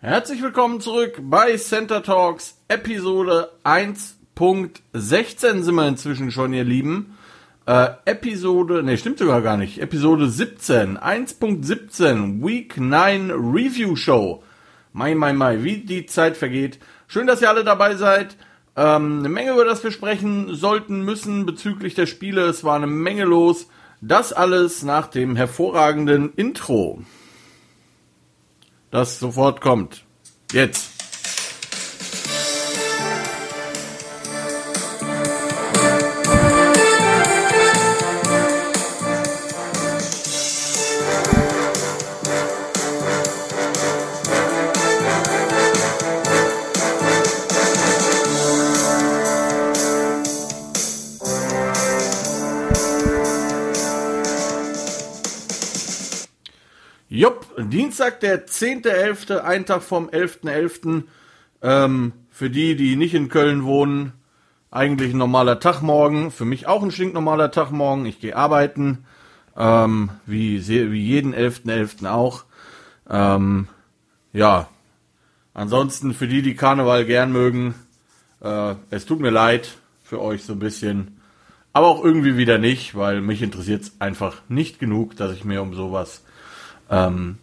Herzlich willkommen zurück bei Center Talks Episode 1.16 sind wir inzwischen schon, ihr Lieben. Äh, Episode, ne, stimmt sogar gar nicht. Episode 17, 1.17, Week 9 Review Show. Mai, mai, mai, wie die Zeit vergeht. Schön, dass ihr alle dabei seid. Ähm, eine Menge, über das wir sprechen sollten, müssen bezüglich der Spiele. Es war eine Menge los. Das alles nach dem hervorragenden Intro das sofort kommt. Jetzt. Dienstag, der 10.11., ein Tag vom 11.11. Ähm, für die, die nicht in Köln wohnen, eigentlich ein normaler Tag morgen. Für mich auch ein stinknormaler Tag morgen. Ich gehe arbeiten, ähm, wie, wie jeden 11.11. .11. auch. Ähm, ja, ansonsten für die, die Karneval gern mögen, äh, es tut mir leid für euch so ein bisschen. Aber auch irgendwie wieder nicht, weil mich interessiert es einfach nicht genug, dass ich mir um sowas ähm,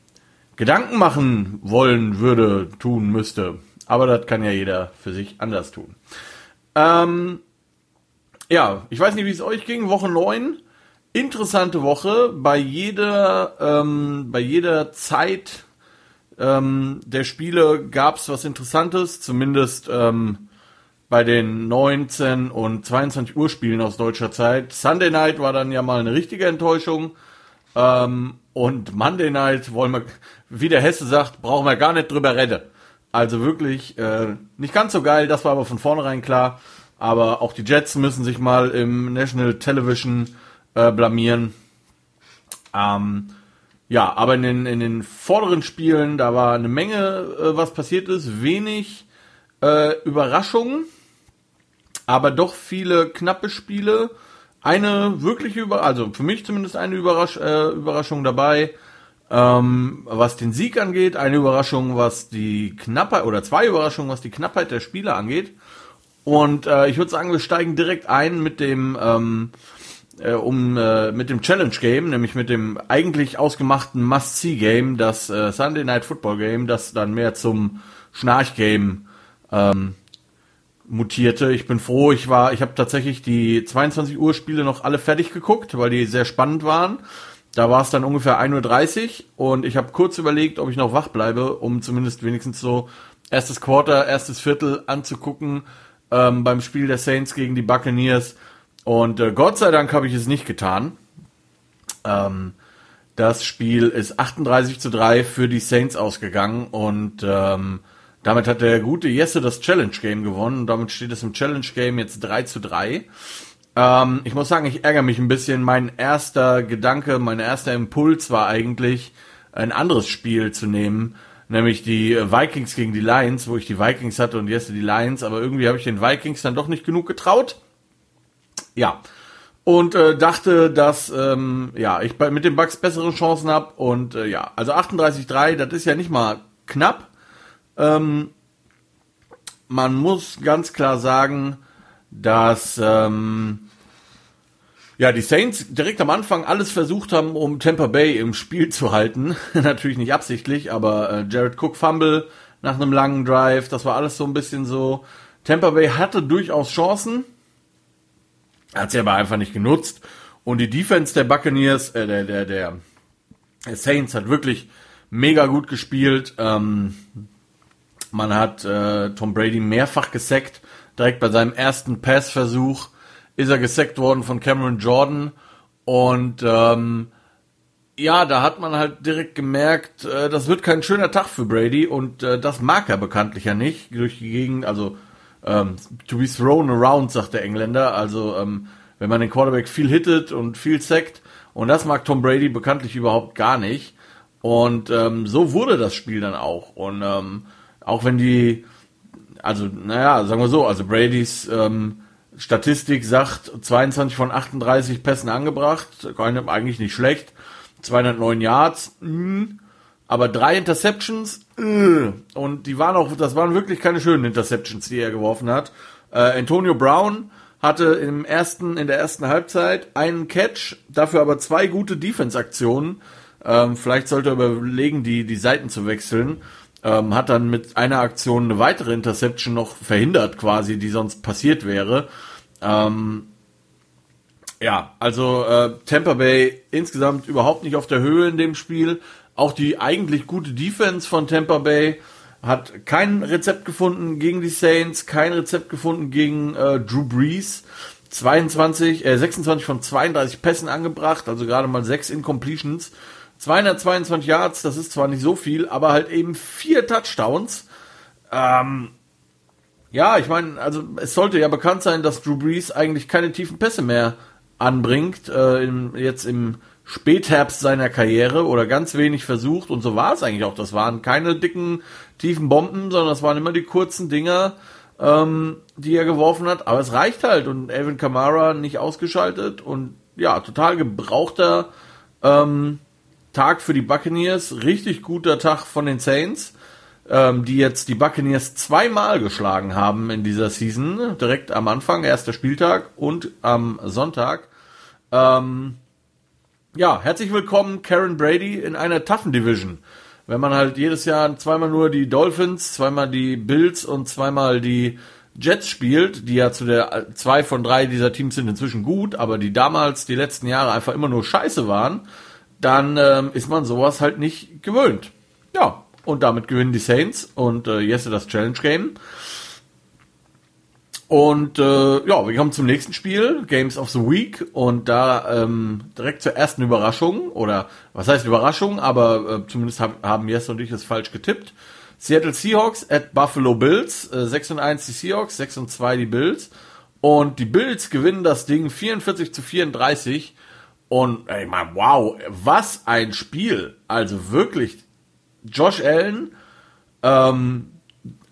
Gedanken machen wollen würde, tun müsste. Aber das kann ja jeder für sich anders tun. Ähm, ja, ich weiß nicht, wie es euch ging. Woche 9. Interessante Woche. Bei jeder, ähm, bei jeder Zeit ähm, der Spiele gab es was Interessantes. Zumindest ähm, bei den 19 und 22 Uhr Spielen aus deutscher Zeit. Sunday Night war dann ja mal eine richtige Enttäuschung. Ähm, und Monday Night wollen wir, wie der Hesse sagt, brauchen wir gar nicht drüber reden. Also wirklich äh, nicht ganz so geil, das war aber von vornherein klar. Aber auch die Jets müssen sich mal im National Television äh, blamieren. Ähm, ja, aber in den, in den vorderen Spielen, da war eine Menge, äh, was passiert ist. Wenig äh, Überraschungen, aber doch viele knappe Spiele eine wirkliche Überraschung, also für mich zumindest eine Überrasch äh, Überraschung dabei, ähm, was den Sieg angeht, eine Überraschung, was die Knappheit, oder zwei Überraschungen, was die Knappheit der Spiele angeht. Und äh, ich würde sagen, wir steigen direkt ein mit dem, ähm, äh, um, äh, mit dem Challenge Game, nämlich mit dem eigentlich ausgemachten Must-See-Game, das äh, Sunday Night Football Game, das dann mehr zum Schnarch-Game ähm, mutierte. Ich bin froh, ich war, ich habe tatsächlich die 22 Uhr Spiele noch alle fertig geguckt, weil die sehr spannend waren. Da war es dann ungefähr 1.30 Uhr und ich habe kurz überlegt, ob ich noch wach bleibe, um zumindest wenigstens so erstes Quarter, erstes Viertel anzugucken ähm, beim Spiel der Saints gegen die Buccaneers. Und äh, Gott sei Dank habe ich es nicht getan. Ähm, das Spiel ist 38 zu 3 für die Saints ausgegangen und ähm, damit hat der gute Jesse das Challenge Game gewonnen und damit steht es im Challenge Game jetzt 3 zu 3. Ähm, ich muss sagen, ich ärgere mich ein bisschen. Mein erster Gedanke, mein erster Impuls war eigentlich, ein anderes Spiel zu nehmen, nämlich die Vikings gegen die Lions, wo ich die Vikings hatte und Jesse die Lions, aber irgendwie habe ich den Vikings dann doch nicht genug getraut. Ja. Und äh, dachte, dass ähm, ja ich bei, mit den Bucks bessere Chancen habe und äh, ja, also 38-3, das ist ja nicht mal knapp, ähm, man muss ganz klar sagen, dass ähm, ja die Saints direkt am Anfang alles versucht haben, um Tampa Bay im Spiel zu halten. Natürlich nicht absichtlich, aber äh, Jared Cook Fumble nach einem langen Drive, das war alles so ein bisschen so. Tampa Bay hatte durchaus Chancen, hat sie aber einfach nicht genutzt. Und die Defense der Buccaneers, äh, der, der, der Saints hat wirklich mega gut gespielt. Ähm, man hat äh, Tom Brady mehrfach gesackt. Direkt bei seinem ersten Passversuch ist er gesackt worden von Cameron Jordan. Und ähm, ja, da hat man halt direkt gemerkt, äh, das wird kein schöner Tag für Brady und äh, das mag er bekanntlich ja nicht durch die Gegend, also ähm, to be thrown around, sagt der Engländer. Also ähm, wenn man den Quarterback viel hittet und viel sackt und das mag Tom Brady bekanntlich überhaupt gar nicht. Und ähm, so wurde das Spiel dann auch. Und ähm, auch wenn die, also naja, sagen wir so, also Bradys ähm, Statistik sagt 22 von 38 Pässen angebracht, eigentlich nicht schlecht, 209 Yards, mh, aber drei Interceptions, äh, und die waren auch, das waren wirklich keine schönen Interceptions, die er geworfen hat. Äh, Antonio Brown hatte im ersten, in der ersten Halbzeit einen Catch, dafür aber zwei gute Defense-Aktionen. Ähm, vielleicht sollte er überlegen, die, die Seiten zu wechseln. Ähm, hat dann mit einer Aktion eine weitere Interception noch verhindert, quasi, die sonst passiert wäre. Ähm, ja, also äh, Tampa Bay insgesamt überhaupt nicht auf der Höhe in dem Spiel. Auch die eigentlich gute Defense von Tampa Bay hat kein Rezept gefunden gegen die Saints, kein Rezept gefunden gegen äh, Drew Brees. 22, äh, 26 von 32 Pässen angebracht, also gerade mal 6 Incompletions. 222 Yards, das ist zwar nicht so viel, aber halt eben vier Touchdowns. Ähm, ja, ich meine, also es sollte ja bekannt sein, dass Drew Brees eigentlich keine tiefen Pässe mehr anbringt, äh, im, jetzt im Spätherbst seiner Karriere oder ganz wenig versucht und so war es eigentlich auch. Das waren keine dicken, tiefen Bomben, sondern das waren immer die kurzen Dinger, ähm, die er geworfen hat. Aber es reicht halt und Alvin Kamara nicht ausgeschaltet und ja, total gebrauchter ähm, Tag für die Buccaneers, richtig guter Tag von den Saints, ähm, die jetzt die Buccaneers zweimal geschlagen haben in dieser Season, direkt am Anfang, erster Spieltag und am Sonntag. Ähm, ja, herzlich willkommen, Karen Brady, in einer toughen Division. Wenn man halt jedes Jahr zweimal nur die Dolphins, zweimal die Bills und zweimal die Jets spielt, die ja zu der zwei von drei dieser Teams sind inzwischen gut, aber die damals die letzten Jahre einfach immer nur Scheiße waren, dann ähm, ist man sowas halt nicht gewöhnt. Ja, und damit gewinnen die Saints und äh, jetzt das Challenge Game. Und äh, ja, wir kommen zum nächsten Spiel, Games of the Week, und da ähm, direkt zur ersten Überraschung, oder was heißt Überraschung, aber äh, zumindest hab, haben Jess und ich es falsch getippt. Seattle Seahawks at Buffalo Bills, äh, 6 und 1 die Seahawks, 6 und 2 die Bills. Und die Bills gewinnen das Ding 44 zu 34. Und ey, man, wow, was ein Spiel. Also wirklich, Josh Allen, ähm,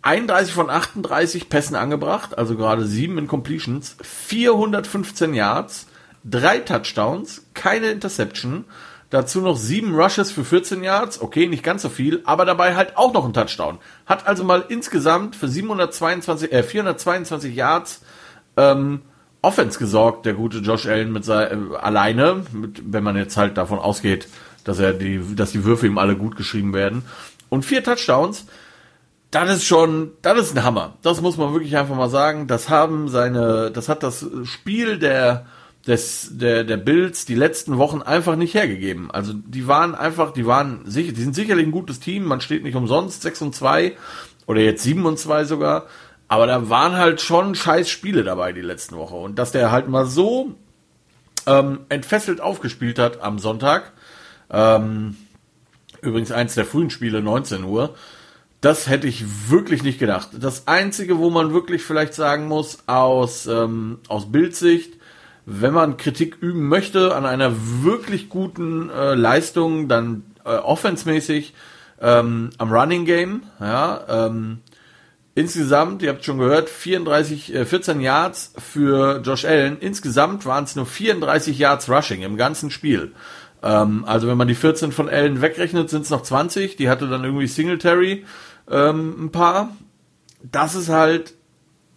31 von 38 Pässen angebracht, also gerade 7 in Completions, 415 Yards, 3 Touchdowns, keine Interception, dazu noch 7 Rushes für 14 Yards, okay, nicht ganz so viel, aber dabei halt auch noch ein Touchdown. Hat also mal insgesamt für 722, äh, 422 Yards ähm, Offense gesorgt, der gute Josh Allen mit sein, äh, alleine, mit, wenn man jetzt halt davon ausgeht, dass er die, dass die Würfe ihm alle gut geschrieben werden. Und vier Touchdowns das ist schon, das ist ein Hammer. Das muss man wirklich einfach mal sagen. Das haben seine, das hat das Spiel der, des, der, der Bills die letzten Wochen einfach nicht hergegeben. Also die waren einfach, die waren sicher, die sind sicherlich ein gutes Team. Man steht nicht umsonst 6 und 2 oder jetzt 7 und 2 sogar. Aber da waren halt schon scheiß Spiele dabei die letzten Woche. Und dass der halt mal so ähm, entfesselt aufgespielt hat am Sonntag, ähm, übrigens eins der frühen Spiele, 19 Uhr, das hätte ich wirklich nicht gedacht. Das Einzige, wo man wirklich vielleicht sagen muss, aus, ähm, aus Bildsicht, wenn man Kritik üben möchte an einer wirklich guten äh, Leistung, dann äh, offensmäßig ähm, am Running Game, ja, ähm, insgesamt, ihr habt schon gehört, 34, äh, 14 Yards für Josh Allen. Insgesamt waren es nur 34 Yards Rushing im ganzen Spiel. Ähm, also wenn man die 14 von Allen wegrechnet, sind es noch 20. Die hatte dann irgendwie Singletary ähm, ein paar. Das ist halt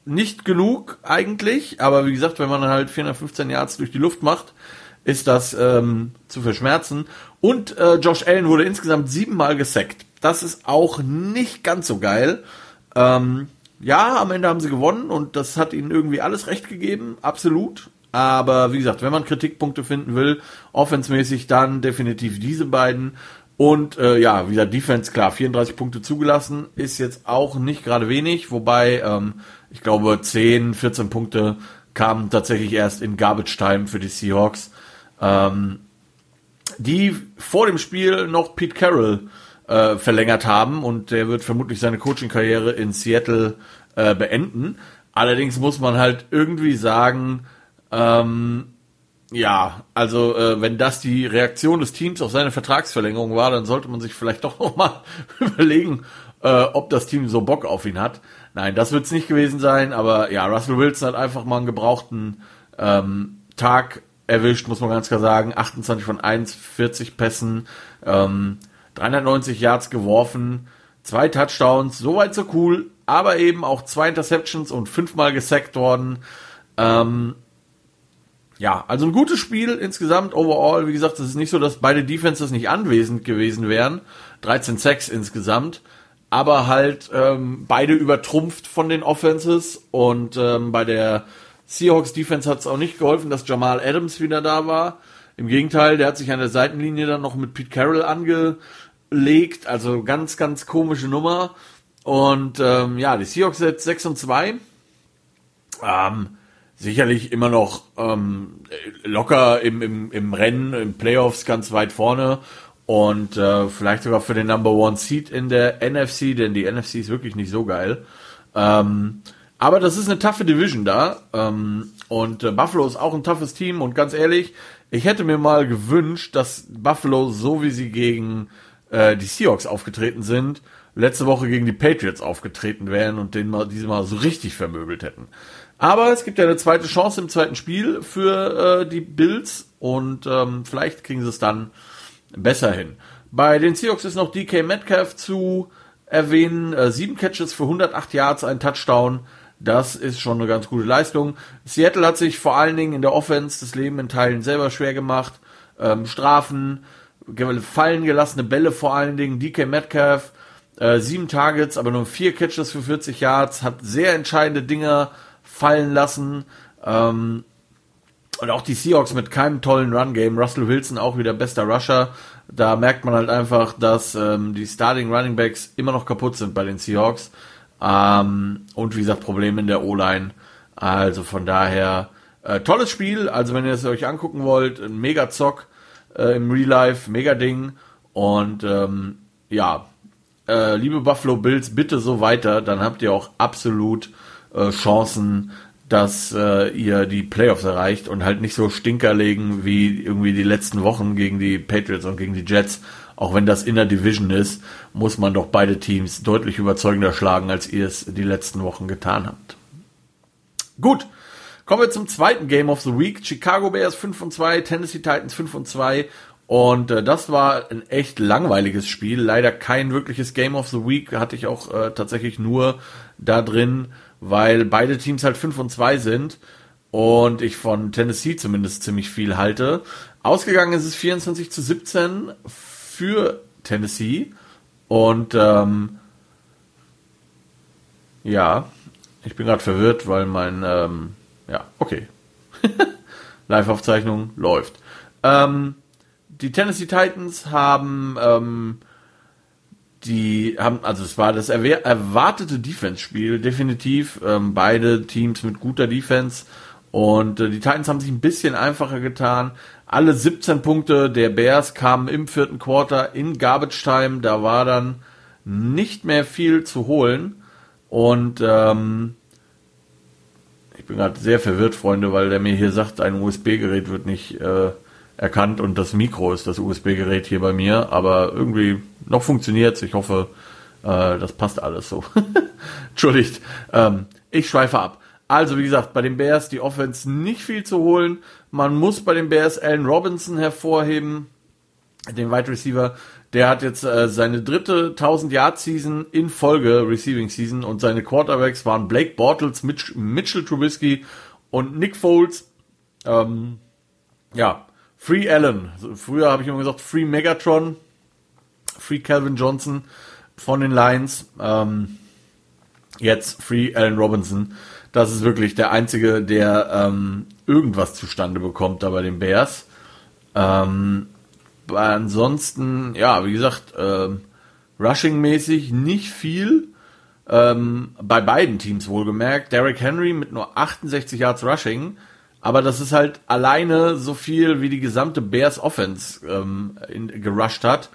nicht genug eigentlich, aber wie gesagt, wenn man halt 415 Yards durch die Luft macht, ist das ähm, zu verschmerzen. Und äh, Josh Allen wurde insgesamt siebenmal gesackt. Das ist auch nicht ganz so geil. Ähm, ja, am Ende haben sie gewonnen und das hat ihnen irgendwie alles recht gegeben, absolut. Aber wie gesagt, wenn man Kritikpunkte finden will, offensmäßig dann definitiv diese beiden. Und äh, ja, wieder Defense, klar, 34 Punkte zugelassen, ist jetzt auch nicht gerade wenig, wobei ähm, ich glaube 10, 14 Punkte kamen tatsächlich erst in Garbage Time für die Seahawks, ähm, die vor dem Spiel noch Pete Carroll äh, verlängert haben und der wird vermutlich seine Coaching-Karriere in Seattle äh, beenden. Allerdings muss man halt irgendwie sagen, ähm, ja, also äh, wenn das die Reaktion des Teams auf seine Vertragsverlängerung war, dann sollte man sich vielleicht doch noch mal überlegen, äh, ob das Team so Bock auf ihn hat. Nein, das wird es nicht gewesen sein, aber ja, Russell Wilson hat einfach mal einen gebrauchten ähm, Tag erwischt, muss man ganz klar sagen. 28 von 1, 40 Pässen. Ähm, 390 Yards geworfen, zwei Touchdowns, soweit so cool, aber eben auch zwei Interceptions und fünfmal gesackt worden. Ähm, ja, also ein gutes Spiel insgesamt, overall. Wie gesagt, es ist nicht so, dass beide Defenses nicht anwesend gewesen wären. 13 Sacks insgesamt. Aber halt ähm, beide übertrumpft von den Offenses. Und ähm, bei der Seahawks Defense hat es auch nicht geholfen, dass Jamal Adams wieder da war. Im Gegenteil, der hat sich an der Seitenlinie dann noch mit Pete Carroll angelegt. Also ganz, ganz komische Nummer. Und ähm, ja, die Seahawks jetzt 6 und 2. Ähm, sicherlich immer noch ähm, locker im, im, im Rennen, im Playoffs ganz weit vorne und äh, vielleicht sogar für den Number One Seed in der NFC, denn die NFC ist wirklich nicht so geil. Ähm, aber das ist eine taffe Division da ähm, und äh, Buffalo ist auch ein toughes Team und ganz ehrlich, ich hätte mir mal gewünscht, dass Buffalo so wie sie gegen äh, die Seahawks aufgetreten sind, letzte Woche gegen die Patriots aufgetreten wären und den mal diesmal so richtig vermöbelt hätten. Aber es gibt ja eine zweite Chance im zweiten Spiel für äh, die Bills und ähm, vielleicht kriegen sie es dann besser hin. Bei den Seahawks ist noch DK Metcalf zu erwähnen. Äh, sieben Catches für 108 Yards, ein Touchdown. Das ist schon eine ganz gute Leistung. Seattle hat sich vor allen Dingen in der Offense das Leben in Teilen selber schwer gemacht. Ähm, Strafen, fallen gelassene Bälle vor allen Dingen. DK Metcalf, äh, sieben Targets, aber nur vier Catches für 40 Yards, hat sehr entscheidende Dinger fallen lassen. Ähm, und auch die Seahawks mit keinem tollen Run-Game. Russell Wilson auch wieder bester Rusher. Da merkt man halt einfach, dass ähm, die Starting Running Backs immer noch kaputt sind bei den Seahawks. Ähm, und wie gesagt, Probleme in der O-Line. Also von daher, äh, tolles Spiel. Also wenn ihr es euch angucken wollt, ein mega Zock äh, im Real Life, mega Ding. Und ähm, ja, äh, liebe Buffalo Bills, bitte so weiter. Dann habt ihr auch absolut äh, Chancen, dass äh, ihr die Playoffs erreicht und halt nicht so Stinker legen wie irgendwie die letzten Wochen gegen die Patriots und gegen die Jets. Auch wenn das in der Division ist, muss man doch beide Teams deutlich überzeugender schlagen, als ihr es die letzten Wochen getan habt. Gut, kommen wir zum zweiten Game of the Week. Chicago Bears 5 und 2, Tennessee Titans 5 und 2. Und äh, das war ein echt langweiliges Spiel. Leider kein wirkliches Game of the Week. Hatte ich auch äh, tatsächlich nur da drin weil beide Teams halt 5 und 2 sind und ich von Tennessee zumindest ziemlich viel halte. Ausgegangen ist es 24 zu 17 für Tennessee und ähm, ja, ich bin gerade verwirrt, weil mein ähm, ja, okay. Live-Aufzeichnung läuft. Ähm, die Tennessee Titans haben ähm, die haben, also es war das erwartete Defense-Spiel, definitiv. Ähm, beide Teams mit guter Defense. Und äh, die Titans haben sich ein bisschen einfacher getan. Alle 17 Punkte der Bears kamen im vierten Quarter in Garbage Time. Da war dann nicht mehr viel zu holen. Und ähm, ich bin gerade sehr verwirrt, Freunde, weil der mir hier sagt, ein USB-Gerät wird nicht äh, erkannt und das Mikro ist das USB-Gerät hier bei mir, aber irgendwie noch funktioniert Ich hoffe, äh, das passt alles so. Entschuldigt, ähm, ich schweife ab. Also wie gesagt, bei den Bears die Offense nicht viel zu holen. Man muss bei den Bears Allen Robinson hervorheben, den Wide Receiver. Der hat jetzt äh, seine dritte 1000 Yard Season in Folge Receiving Season und seine Quarterbacks waren Blake Bortles, Mitch, Mitchell Trubisky und Nick Foles. Ähm, ja, Free Allen. Früher habe ich immer gesagt Free Megatron, Free Calvin Johnson von den Lions. Ähm, jetzt Free Allen Robinson. Das ist wirklich der einzige, der ähm, irgendwas zustande bekommt da bei den Bears. Ähm, ansonsten, ja, wie gesagt, ähm, Rushing-mäßig nicht viel. Ähm, bei beiden Teams wohlgemerkt. Derrick Henry mit nur 68 Yards Rushing aber das ist halt alleine so viel, wie die gesamte Bears Offense ähm, in, gerusht hat.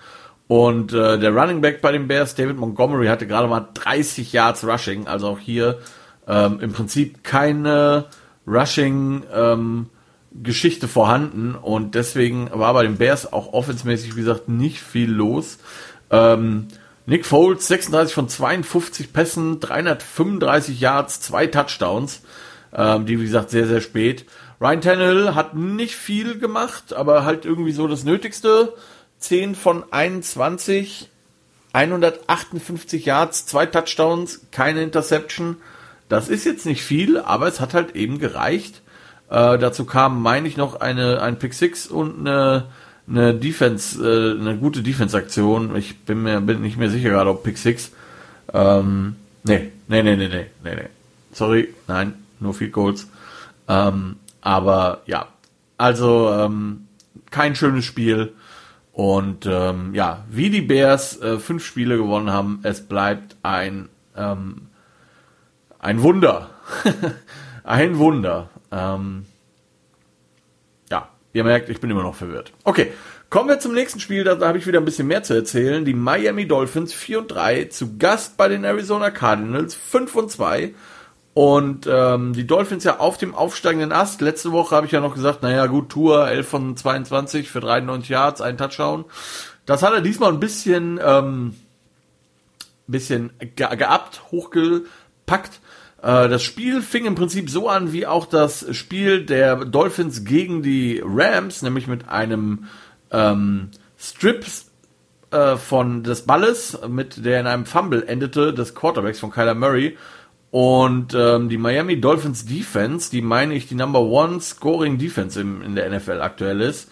Und äh, der Running Back bei den Bears, David Montgomery, hatte gerade mal 30 Yards Rushing. Also auch hier ähm, im Prinzip keine Rushing ähm, Geschichte vorhanden. Und deswegen war bei den Bears auch offensmäßig, wie gesagt, nicht viel los. Ähm, Nick Foles, 36 von 52 Pässen, 335 Yards, zwei Touchdowns ähm, die wie gesagt sehr, sehr spät. Ryan Tannehill hat nicht viel gemacht, aber halt irgendwie so das Nötigste. 10 von 21, 158 Yards, zwei Touchdowns, keine Interception. Das ist jetzt nicht viel, aber es hat halt eben gereicht. Äh, dazu kam, meine ich, noch eine, ein Pick 6 und eine, eine Defense, äh, eine gute Defense-Aktion. Ich bin mir bin nicht mehr sicher gerade, ob Pick 6. Ähm, nee, nee, nee, nee, nee, nee, nee. Sorry, nein, nur Field Goals. Ähm, aber ja, also ähm, kein schönes Spiel. Und ähm, ja, wie die Bears äh, fünf Spiele gewonnen haben, es bleibt ein ähm, ein Wunder, ein Wunder. Ähm, ja, ihr merkt, ich bin immer noch verwirrt. Okay, kommen wir zum nächsten Spiel. Da, da habe ich wieder ein bisschen mehr zu erzählen. Die Miami Dolphins 4 und 3 zu Gast bei den Arizona Cardinals 5 und 2. Und ähm, die Dolphins ja auf dem aufsteigenden Ast. Letzte Woche habe ich ja noch gesagt, naja gut, Tour 11 von 22 für 93 Yards, ein Touchdown. Das hat er diesmal ein bisschen, ähm, bisschen ge geabt, hochgepackt. Äh, das Spiel fing im Prinzip so an wie auch das Spiel der Dolphins gegen die Rams, nämlich mit einem ähm, Strips äh, von des Balles, mit der in einem Fumble endete, des Quarterbacks von Kyler Murray. Und ähm, die Miami Dolphins Defense, die meine ich die Number One Scoring Defense im, in der NFL aktuell ist,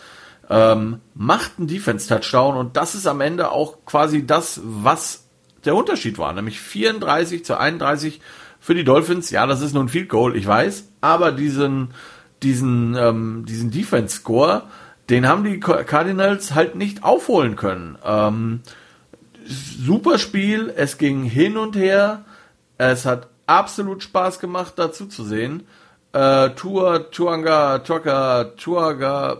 ähm, macht einen Defense-Touchdown und das ist am Ende auch quasi das, was der Unterschied war, nämlich 34 zu 31 für die Dolphins. Ja, das ist nur ein Field Goal, ich weiß, aber diesen, diesen, ähm, diesen Defense-Score, den haben die Cardinals halt nicht aufholen können. Ähm, super Spiel, es ging hin und her, es hat absolut Spaß gemacht, dazu zu sehen. Äh, Tua, Tuanga, Tuaka, Tuaga,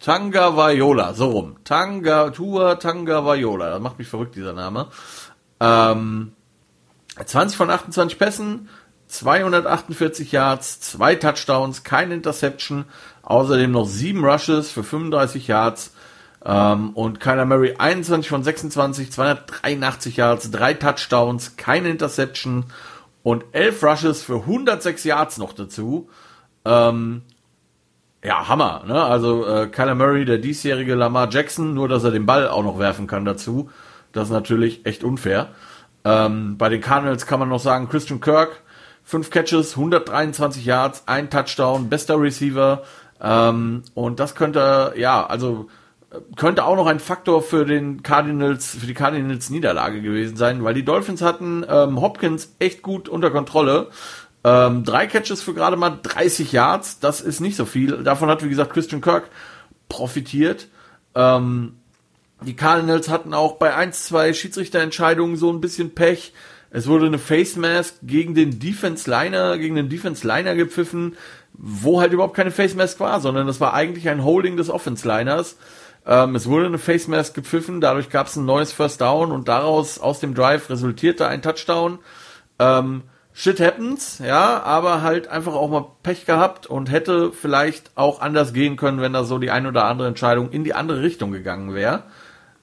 Tanga Vaiola, so rum. Tanga, Tua, Tanga Vaiola. Das macht mich verrückt, dieser Name. Ähm, 20 von 28 Pässen, 248 Yards, zwei Touchdowns, keine Interception, außerdem noch sieben Rushes für 35 Yards. Ähm, und Kyler Murray 21 von 26, 283 Yards, drei Touchdowns, keine Interception und elf Rushes für 106 Yards noch dazu. Ähm, ja, Hammer, ne? Also äh, Kyler Murray, der diesjährige Lamar Jackson, nur dass er den Ball auch noch werfen kann dazu. Das ist natürlich echt unfair. Ähm, bei den Cardinals kann man noch sagen, Christian Kirk, fünf Catches, 123 Yards, ein Touchdown, bester Receiver. Ähm, und das könnte, ja, also könnte auch noch ein Faktor für den Cardinals, für die Cardinals Niederlage gewesen sein, weil die Dolphins hatten ähm, Hopkins echt gut unter Kontrolle. Ähm, drei Catches für gerade mal 30 Yards, das ist nicht so viel. Davon hat, wie gesagt, Christian Kirk profitiert. Ähm, die Cardinals hatten auch bei 1, 2 Schiedsrichterentscheidungen so ein bisschen Pech. Es wurde eine Face Mask gegen den Defense Liner, gegen den Defense Liner gepfiffen, wo halt überhaupt keine Face Mask war, sondern das war eigentlich ein Holding des Offense Liners. Ähm, es wurde eine Face Mask gepfiffen, dadurch gab es ein neues First Down und daraus aus dem Drive resultierte ein Touchdown. Ähm, shit happens, ja, aber halt einfach auch mal Pech gehabt und hätte vielleicht auch anders gehen können, wenn da so die ein oder andere Entscheidung in die andere Richtung gegangen wäre.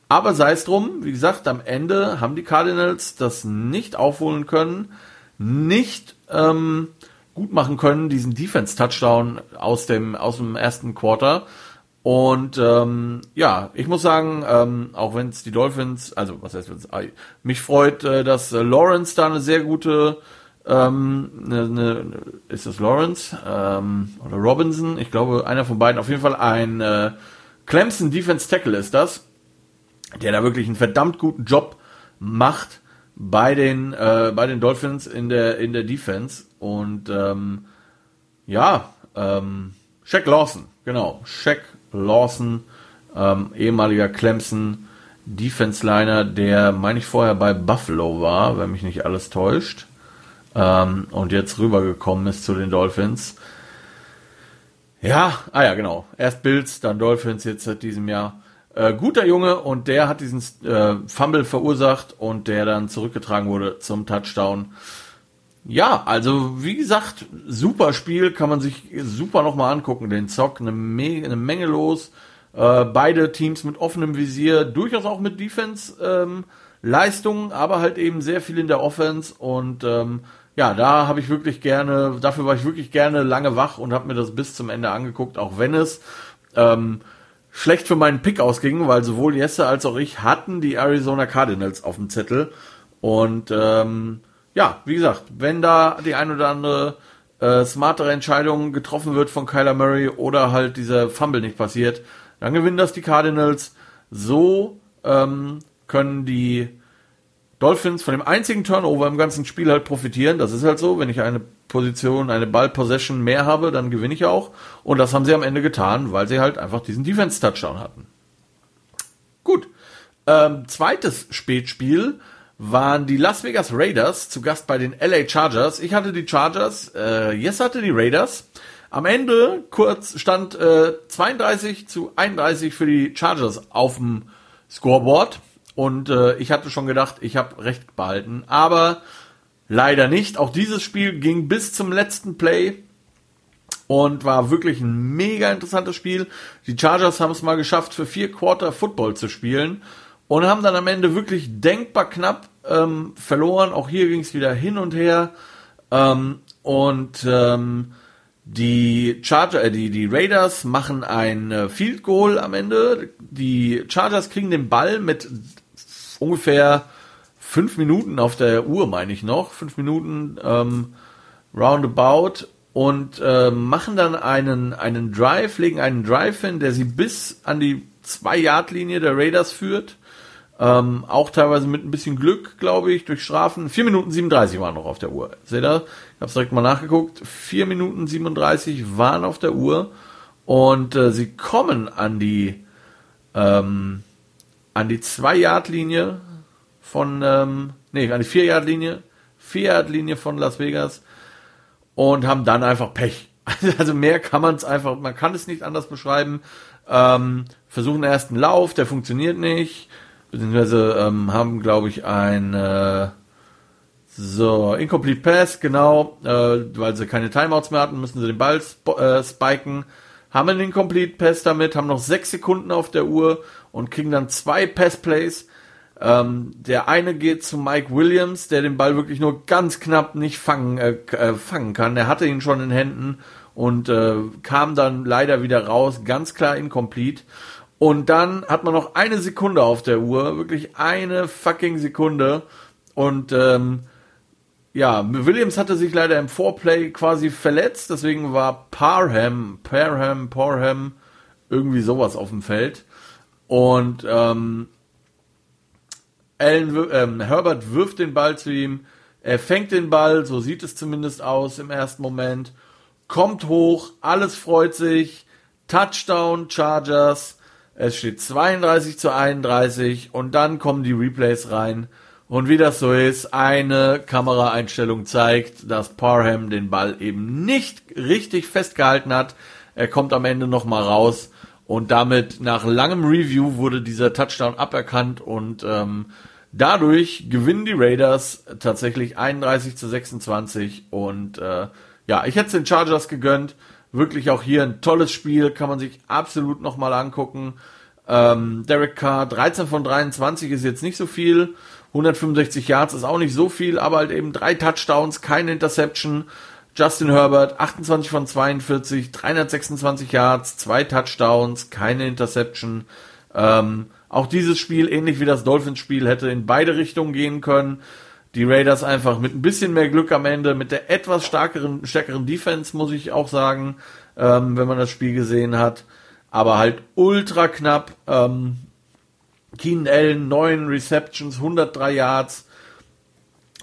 Aber sei es drum, wie gesagt, am Ende haben die Cardinals das nicht aufholen können, nicht ähm, gut machen können, diesen Defense-Touchdown aus dem, aus dem ersten Quarter. Und ähm, ja, ich muss sagen, ähm, auch wenn es die Dolphins, also was heißt wenn's, mich freut, äh, dass äh, Lawrence da eine sehr gute, ähm, ne, ne, ist das Lawrence ähm, oder Robinson? Ich glaube, einer von beiden, auf jeden Fall ein äh, Clemson Defense Tackle ist das, der da wirklich einen verdammt guten Job macht bei den äh, bei den Dolphins in der in der Defense und ähm, ja, ähm, Shaq Lawson, genau, Shaq Lawson, ähm, ehemaliger Clemson Defense Liner, der, meine ich, vorher bei Buffalo war, wenn mich nicht alles täuscht, ähm, und jetzt rübergekommen ist zu den Dolphins. Ja, ah ja, genau. Erst Bills, dann Dolphins jetzt seit diesem Jahr. Äh, guter Junge und der hat diesen äh, Fumble verursacht und der dann zurückgetragen wurde zum Touchdown. Ja, also wie gesagt, super Spiel, kann man sich super nochmal angucken. Den Zock, eine, Me eine Menge los. Äh, beide Teams mit offenem Visier, durchaus auch mit Defense-Leistungen, ähm, aber halt eben sehr viel in der Offense. Und ähm, ja, da habe ich wirklich gerne, dafür war ich wirklich gerne lange wach und habe mir das bis zum Ende angeguckt, auch wenn es ähm, schlecht für meinen Pick ausging, weil sowohl Jesse als auch ich hatten die Arizona Cardinals auf dem Zettel. Und ähm, ja, wie gesagt, wenn da die ein oder andere äh, smartere Entscheidung getroffen wird von Kyler Murray oder halt dieser Fumble nicht passiert, dann gewinnen das die Cardinals. So ähm, können die Dolphins von dem einzigen Turnover im ganzen Spiel halt profitieren. Das ist halt so, wenn ich eine Position, eine Ball-Possession mehr habe, dann gewinne ich auch. Und das haben sie am Ende getan, weil sie halt einfach diesen Defense-Touchdown hatten. Gut. Ähm, zweites Spätspiel waren die Las Vegas Raiders zu Gast bei den LA Chargers. Ich hatte die Chargers, äh, Yes hatte die Raiders. Am Ende kurz stand äh, 32 zu 31 für die Chargers auf dem Scoreboard. Und äh, ich hatte schon gedacht, ich habe recht behalten. Aber leider nicht. Auch dieses Spiel ging bis zum letzten Play und war wirklich ein mega interessantes Spiel. Die Chargers haben es mal geschafft, für vier Quarter Football zu spielen und haben dann am Ende wirklich denkbar knapp ähm, verloren. Auch hier ging es wieder hin und her. Ähm, und ähm, die Charger, äh, die, die Raiders machen ein äh, Field Goal am Ende. Die Chargers kriegen den Ball mit ungefähr fünf Minuten auf der Uhr, meine ich noch. Fünf Minuten ähm, roundabout und äh, machen dann einen, einen Drive, legen einen Drive hin, der sie bis an die Zwei-Yard-Linie der Raiders führt. Ähm, auch teilweise mit ein bisschen Glück, glaube ich, durch Strafen. 4 Minuten 37 waren noch auf der Uhr. Seht ihr? Ich habe es direkt mal nachgeguckt. 4 Minuten 37 waren auf der Uhr. Und äh, sie kommen an die ähm, an die 2-Yard-Linie von, ähm, nee, an die 4-Yard-Linie, 4-Yard-Linie von Las Vegas und haben dann einfach Pech. Also mehr kann man es einfach, man kann es nicht anders beschreiben. Ähm, versuchen ersten Lauf, der funktioniert nicht beziehungsweise ähm, haben, glaube ich, ein äh, so Incomplete Pass, genau, äh, weil sie keine Timeouts mehr hatten, müssen sie den Ball sp äh, spiken, haben einen Incomplete Pass damit, haben noch sechs Sekunden auf der Uhr und kriegen dann zwei Pass Plays. Ähm, der eine geht zu Mike Williams, der den Ball wirklich nur ganz knapp nicht fangen, äh, äh, fangen kann. Er hatte ihn schon in Händen und äh, kam dann leider wieder raus, ganz klar incomplete. Und dann hat man noch eine Sekunde auf der Uhr, wirklich eine fucking Sekunde. Und ähm, ja, Williams hatte sich leider im Vorplay quasi verletzt, deswegen war Parham, Parham, Parham, irgendwie sowas auf dem Feld. Und ähm, Alan, ähm, Herbert wirft den Ball zu ihm, er fängt den Ball, so sieht es zumindest aus im ersten Moment, kommt hoch, alles freut sich, Touchdown, Chargers, es steht 32 zu 31 und dann kommen die Replays rein. Und wie das so ist, eine Kameraeinstellung zeigt, dass Parham den Ball eben nicht richtig festgehalten hat. Er kommt am Ende nochmal raus und damit nach langem Review wurde dieser Touchdown aberkannt und ähm, dadurch gewinnen die Raiders tatsächlich 31 zu 26 und äh, ja, ich hätte es den Chargers gegönnt wirklich auch hier ein tolles Spiel, kann man sich absolut nochmal angucken. Ähm, Derek Carr, 13 von 23 ist jetzt nicht so viel. 165 Yards ist auch nicht so viel, aber halt eben drei Touchdowns, keine Interception. Justin Herbert, 28 von 42, 326 Yards, zwei Touchdowns, keine Interception. Ähm, auch dieses Spiel, ähnlich wie das Dolphins-Spiel, hätte in beide Richtungen gehen können die Raiders einfach mit ein bisschen mehr Glück am Ende, mit der etwas stärkeren, stärkeren Defense, muss ich auch sagen, ähm, wenn man das Spiel gesehen hat. Aber halt ultra knapp. Ähm, Keenan Allen, 9 Receptions, 103 Yards.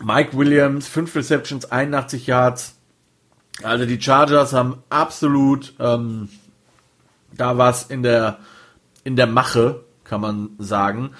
Mike Williams, 5 Receptions, 81 Yards. Also die Chargers haben absolut ähm, da was in der in der Mache, kann man sagen.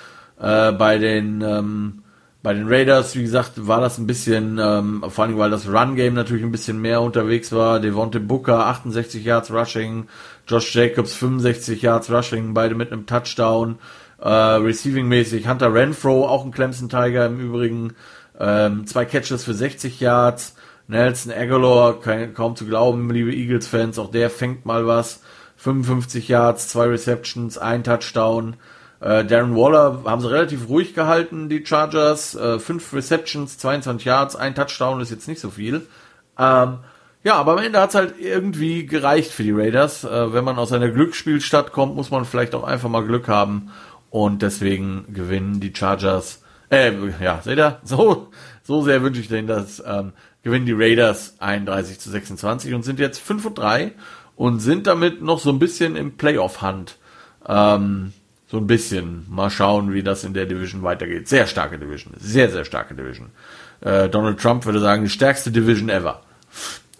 Äh, bei den ähm, bei den Raiders, wie gesagt, war das ein bisschen, ähm, vor allem weil das Run-Game natürlich ein bisschen mehr unterwegs war. Devonte Booker 68 Yards Rushing, Josh Jacobs 65 Yards Rushing, beide mit einem Touchdown. Äh, Receiving-mäßig Hunter Renfro, auch ein Clemson Tiger im Übrigen, ähm, zwei Catches für 60 Yards. Nelson Aguilar, kein, kaum zu glauben, liebe Eagles-Fans, auch der fängt mal was. 55 Yards, zwei Receptions, ein Touchdown. Äh, Darren Waller haben sie relativ ruhig gehalten, die Chargers. Äh, fünf Receptions, 22 Yards, ein Touchdown ist jetzt nicht so viel. Ähm, ja, aber am Ende hat's halt irgendwie gereicht für die Raiders. Äh, wenn man aus einer Glücksspielstadt kommt, muss man vielleicht auch einfach mal Glück haben. Und deswegen gewinnen die Chargers. Äh, ja, seht ihr? So, so sehr wünsche ich denen das. Ähm, gewinnen die Raiders 31 zu 26 und sind jetzt 5 und 3 und sind damit noch so ein bisschen im Playoff-Hand. Ähm, so ein bisschen. Mal schauen, wie das in der Division weitergeht. Sehr starke Division. Sehr, sehr starke Division. Äh, Donald Trump würde sagen, die stärkste Division ever.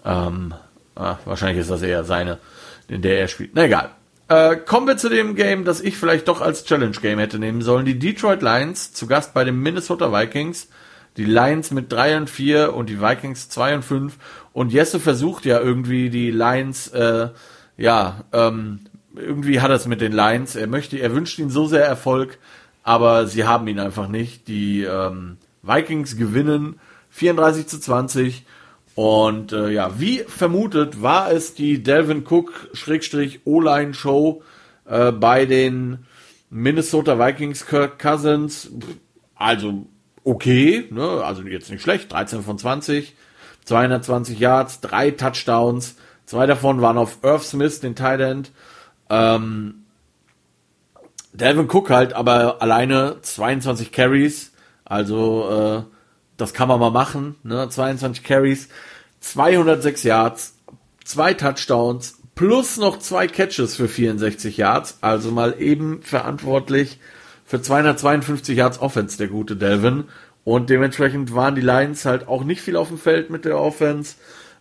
Ähm, ah, wahrscheinlich ist das eher seine, in der er spielt. Na egal. Äh, kommen wir zu dem Game, das ich vielleicht doch als Challenge Game hätte nehmen sollen. Die Detroit Lions zu Gast bei den Minnesota Vikings. Die Lions mit 3 und 4 und die Vikings 2 und 5. Und Jesse versucht ja irgendwie die Lions, äh, ja, ähm, irgendwie hat er es mit den Lions. Er möchte, er wünscht ihnen so sehr Erfolg, aber sie haben ihn einfach nicht. Die ähm, Vikings gewinnen 34 zu 20 und äh, ja, wie vermutet war es die Delvin Cook Schrägstrich O-Line Show äh, bei den Minnesota Vikings Kirk Cousins. Also okay, ne? also jetzt nicht schlecht, 13 von 20, 220 Yards, drei Touchdowns, zwei davon waren auf Irv Smith, den Tight End. Ähm, Delvin Cook halt aber alleine 22 Carries, also äh, das kann man mal machen, ne? 22 Carries, 206 Yards, zwei Touchdowns, plus noch zwei Catches für 64 Yards, also mal eben verantwortlich für 252 Yards Offense, der gute Delvin. Und dementsprechend waren die Lions halt auch nicht viel auf dem Feld mit der Offense.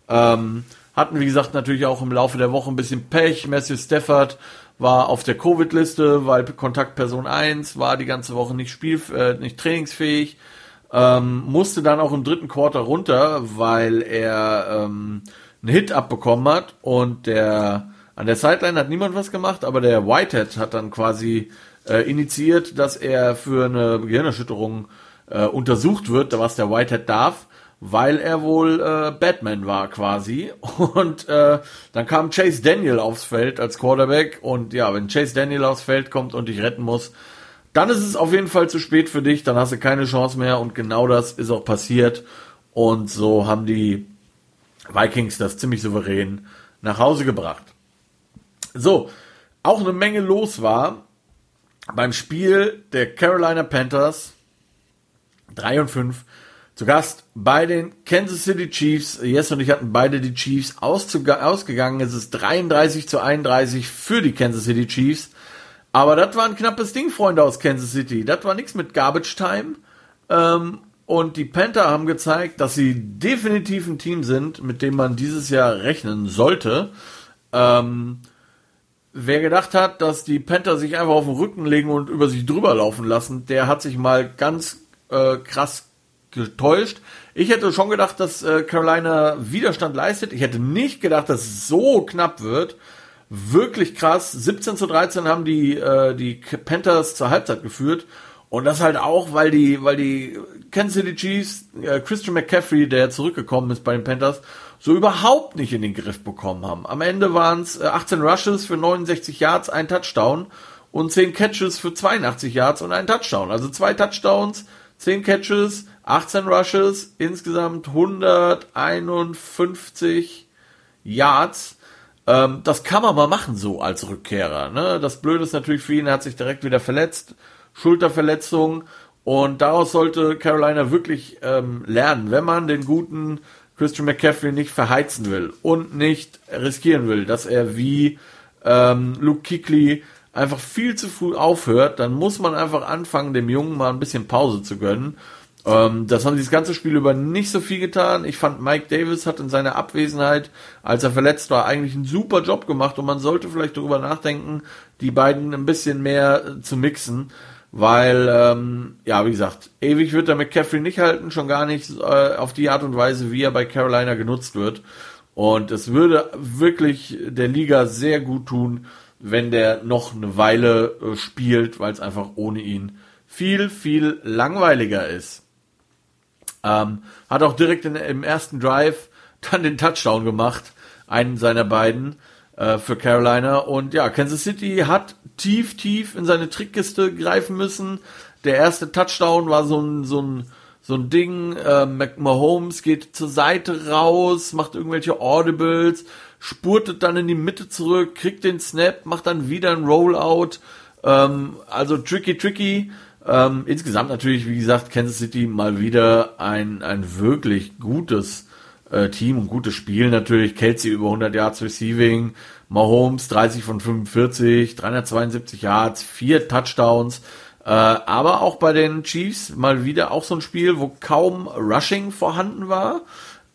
Ähm, hatten, wie gesagt, natürlich auch im Laufe der Woche ein bisschen Pech. Matthew Stafford war auf der Covid-Liste, weil Kontaktperson 1 war die ganze Woche nicht spiel, äh, nicht trainingsfähig. Ähm, musste dann auch im dritten Quarter runter, weil er ähm, einen Hit abbekommen hat und der an der Sideline hat niemand was gemacht, aber der Whitehead hat dann quasi äh, initiiert, dass er für eine Gehirnerschütterung äh, untersucht wird, was der Whitehead darf, weil er wohl äh, Batman war quasi. Und äh, dann kam Chase Daniel aufs Feld als Quarterback und ja, wenn Chase Daniel aufs Feld kommt und dich retten muss, dann ist es auf jeden Fall zu spät für dich, dann hast du keine Chance mehr und genau das ist auch passiert. Und so haben die Vikings das ziemlich souverän nach Hause gebracht. So, auch eine Menge los war beim Spiel der Carolina Panthers 3 und 5 zu Gast bei den Kansas City Chiefs. Yes und ich hatten beide die Chiefs ausgegangen. Es ist 33 zu 31 für die Kansas City Chiefs. Aber das war ein knappes Ding, Freunde aus Kansas City. Das war nichts mit Garbage Time. Ähm, und die Panther haben gezeigt, dass sie definitiv ein Team sind, mit dem man dieses Jahr rechnen sollte. Ähm, wer gedacht hat, dass die Panther sich einfach auf den Rücken legen und über sich drüber laufen lassen, der hat sich mal ganz äh, krass getäuscht. Ich hätte schon gedacht, dass äh, Carolina Widerstand leistet. Ich hätte nicht gedacht, dass es so knapp wird wirklich krass. 17 zu 13 haben die, äh, die Panthers zur Halbzeit geführt. Und das halt auch, weil die, weil die Kansas City Chiefs, äh, Christian McCaffrey, der zurückgekommen ist bei den Panthers, so überhaupt nicht in den Griff bekommen haben. Am Ende waren es äh, 18 Rushes für 69 Yards, ein Touchdown und 10 Catches für 82 Yards und ein Touchdown. Also zwei Touchdowns, 10 Catches, 18 Rushes, insgesamt 151 Yards. Ähm, das kann man mal machen so als Rückkehrer. Ne? Das Blöde ist natürlich für ihn, er hat sich direkt wieder verletzt, Schulterverletzung und daraus sollte Carolina wirklich ähm, lernen, wenn man den guten Christian McCaffrey nicht verheizen will und nicht riskieren will, dass er wie ähm, Luke Kickley einfach viel zu früh aufhört, dann muss man einfach anfangen, dem Jungen mal ein bisschen Pause zu gönnen ähm, das haben sie das ganze Spiel über nicht so viel getan. Ich fand, Mike Davis hat in seiner Abwesenheit, als er verletzt war, eigentlich einen super Job gemacht und man sollte vielleicht darüber nachdenken, die beiden ein bisschen mehr äh, zu mixen, weil, ähm, ja, wie gesagt, ewig wird er McCaffrey nicht halten, schon gar nicht äh, auf die Art und Weise, wie er bei Carolina genutzt wird. Und es würde wirklich der Liga sehr gut tun, wenn der noch eine Weile äh, spielt, weil es einfach ohne ihn viel, viel langweiliger ist. Ähm, hat auch direkt in, im ersten Drive dann den Touchdown gemacht, einen seiner beiden äh, für Carolina. Und ja, Kansas City hat tief, tief in seine Trickkiste greifen müssen. Der erste Touchdown war so ein, so ein, so ein Ding, äh, Mahomes geht zur Seite raus, macht irgendwelche Audibles, spurtet dann in die Mitte zurück, kriegt den Snap, macht dann wieder ein Rollout. Ähm, also tricky, tricky. Ähm, insgesamt natürlich, wie gesagt, Kansas City mal wieder ein, ein wirklich gutes äh, Team und gutes Spiel natürlich. Kelsey über 100 Yards Receiving, Mahomes 30 von 45, 372 Yards, vier Touchdowns. Äh, aber auch bei den Chiefs mal wieder auch so ein Spiel, wo kaum Rushing vorhanden war.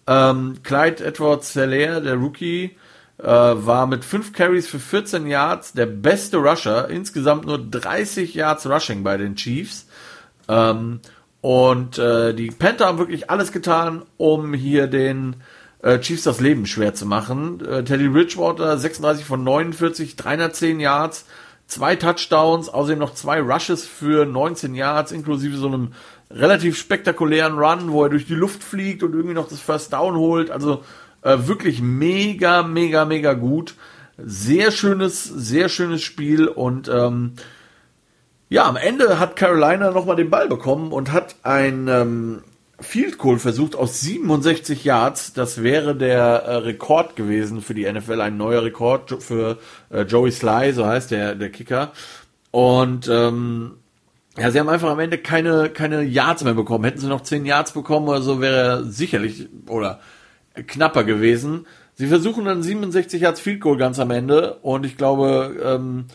Ähm, Clyde Edwards Selaire, der Rookie, war mit 5 Carries für 14 Yards der beste Rusher. Insgesamt nur 30 Yards Rushing bei den Chiefs. Ähm, und äh, die Panther haben wirklich alles getan, um hier den äh, Chiefs das Leben schwer zu machen. Äh, Teddy Bridgewater 36 von 49, 310 Yards, zwei Touchdowns, außerdem noch zwei Rushes für 19 Yards, inklusive so einem relativ spektakulären Run, wo er durch die Luft fliegt und irgendwie noch das First Down holt. Also äh, wirklich mega, mega, mega gut. Sehr schönes, sehr schönes Spiel und ähm, ja, am Ende hat Carolina nochmal den Ball bekommen und hat ein ähm, Field Goal versucht aus 67 Yards. Das wäre der äh, Rekord gewesen für die NFL, ein neuer Rekord für äh, Joey Sly, so heißt der, der Kicker. Und ähm, ja, sie haben einfach am Ende keine, keine Yards mehr bekommen. Hätten sie noch 10 Yards bekommen oder so, wäre er sicherlich oder knapper gewesen. Sie versuchen dann 67 Yards Field Goal ganz am Ende und ich glaube, ähm,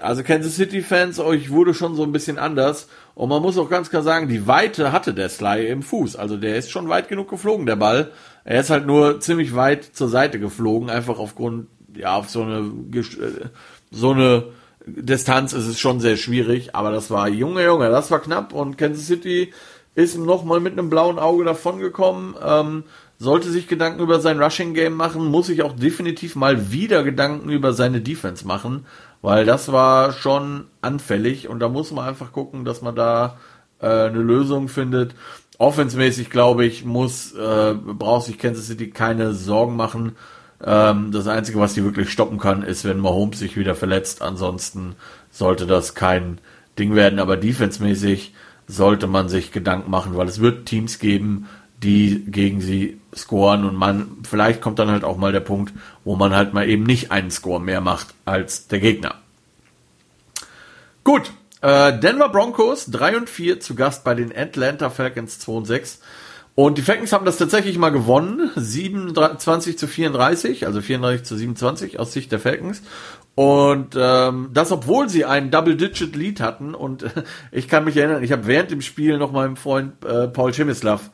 also Kansas City Fans, euch wurde schon so ein bisschen anders. Und man muss auch ganz klar sagen, die Weite hatte der Sly im Fuß. Also der ist schon weit genug geflogen, der Ball. Er ist halt nur ziemlich weit zur Seite geflogen, einfach aufgrund, ja, auf so eine, äh, so eine Distanz ist es schon sehr schwierig. Aber das war, Junge, Junge, das war knapp. Und Kansas City ist nochmal mit einem blauen Auge davongekommen. Ähm, sollte sich Gedanken über sein Rushing Game machen, muss sich auch definitiv mal wieder Gedanken über seine Defense machen weil das war schon anfällig und da muss man einfach gucken, dass man da äh, eine Lösung findet. Offensmäßig, glaube ich, muss, äh, braucht sich Kansas City keine Sorgen machen. Ähm, das Einzige, was die wirklich stoppen kann, ist, wenn Mahomes sich wieder verletzt. Ansonsten sollte das kein Ding werden. Aber defensemäßig sollte man sich Gedanken machen, weil es wird Teams geben, die gegen sie scoren und man, vielleicht kommt dann halt auch mal der Punkt, wo man halt mal eben nicht einen Score mehr macht als der Gegner. Gut, äh, Denver Broncos 3 und 4 zu Gast bei den Atlanta Falcons 2 und 6. Und die Falcons haben das tatsächlich mal gewonnen, 27 zu 34, also 34 zu 27 aus Sicht der Falcons. Und ähm, das, obwohl sie einen Double-Digit-Lead hatten. Und äh, ich kann mich erinnern, ich habe während dem Spiel noch meinem Freund äh, Paul Chemislav äh,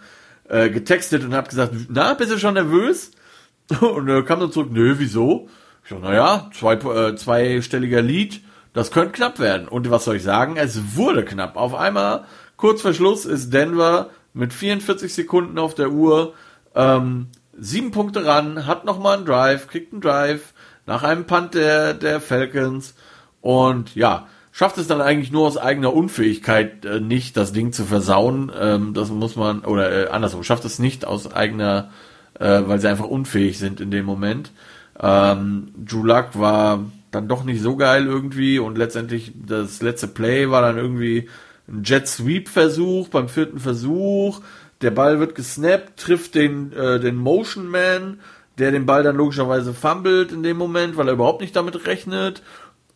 getextet und habe gesagt, na, bist du schon nervös? Und er kam dann zurück, nö, wieso? Ich so, naja, zwei, äh, zweistelliger Lied, das könnte knapp werden. Und was soll ich sagen? Es wurde knapp. Auf einmal, kurz vor Schluss, ist Denver mit 44 Sekunden auf der Uhr ähm, sieben Punkte ran, hat nochmal einen Drive, kriegt einen Drive nach einem Punt der, der Falcons und ja, schafft es dann eigentlich nur aus eigener Unfähigkeit äh, nicht, das Ding zu versauen. Ähm, das muss man, oder äh, andersrum, schafft es nicht aus eigener, äh, weil sie einfach unfähig sind in dem Moment. Ähm, Drew Luck war dann doch nicht so geil irgendwie und letztendlich das letzte Play war dann irgendwie ein Jet Sweep Versuch beim vierten Versuch. Der Ball wird gesnappt, trifft den, äh, den Motion Man, der den Ball dann logischerweise fummelt in dem Moment, weil er überhaupt nicht damit rechnet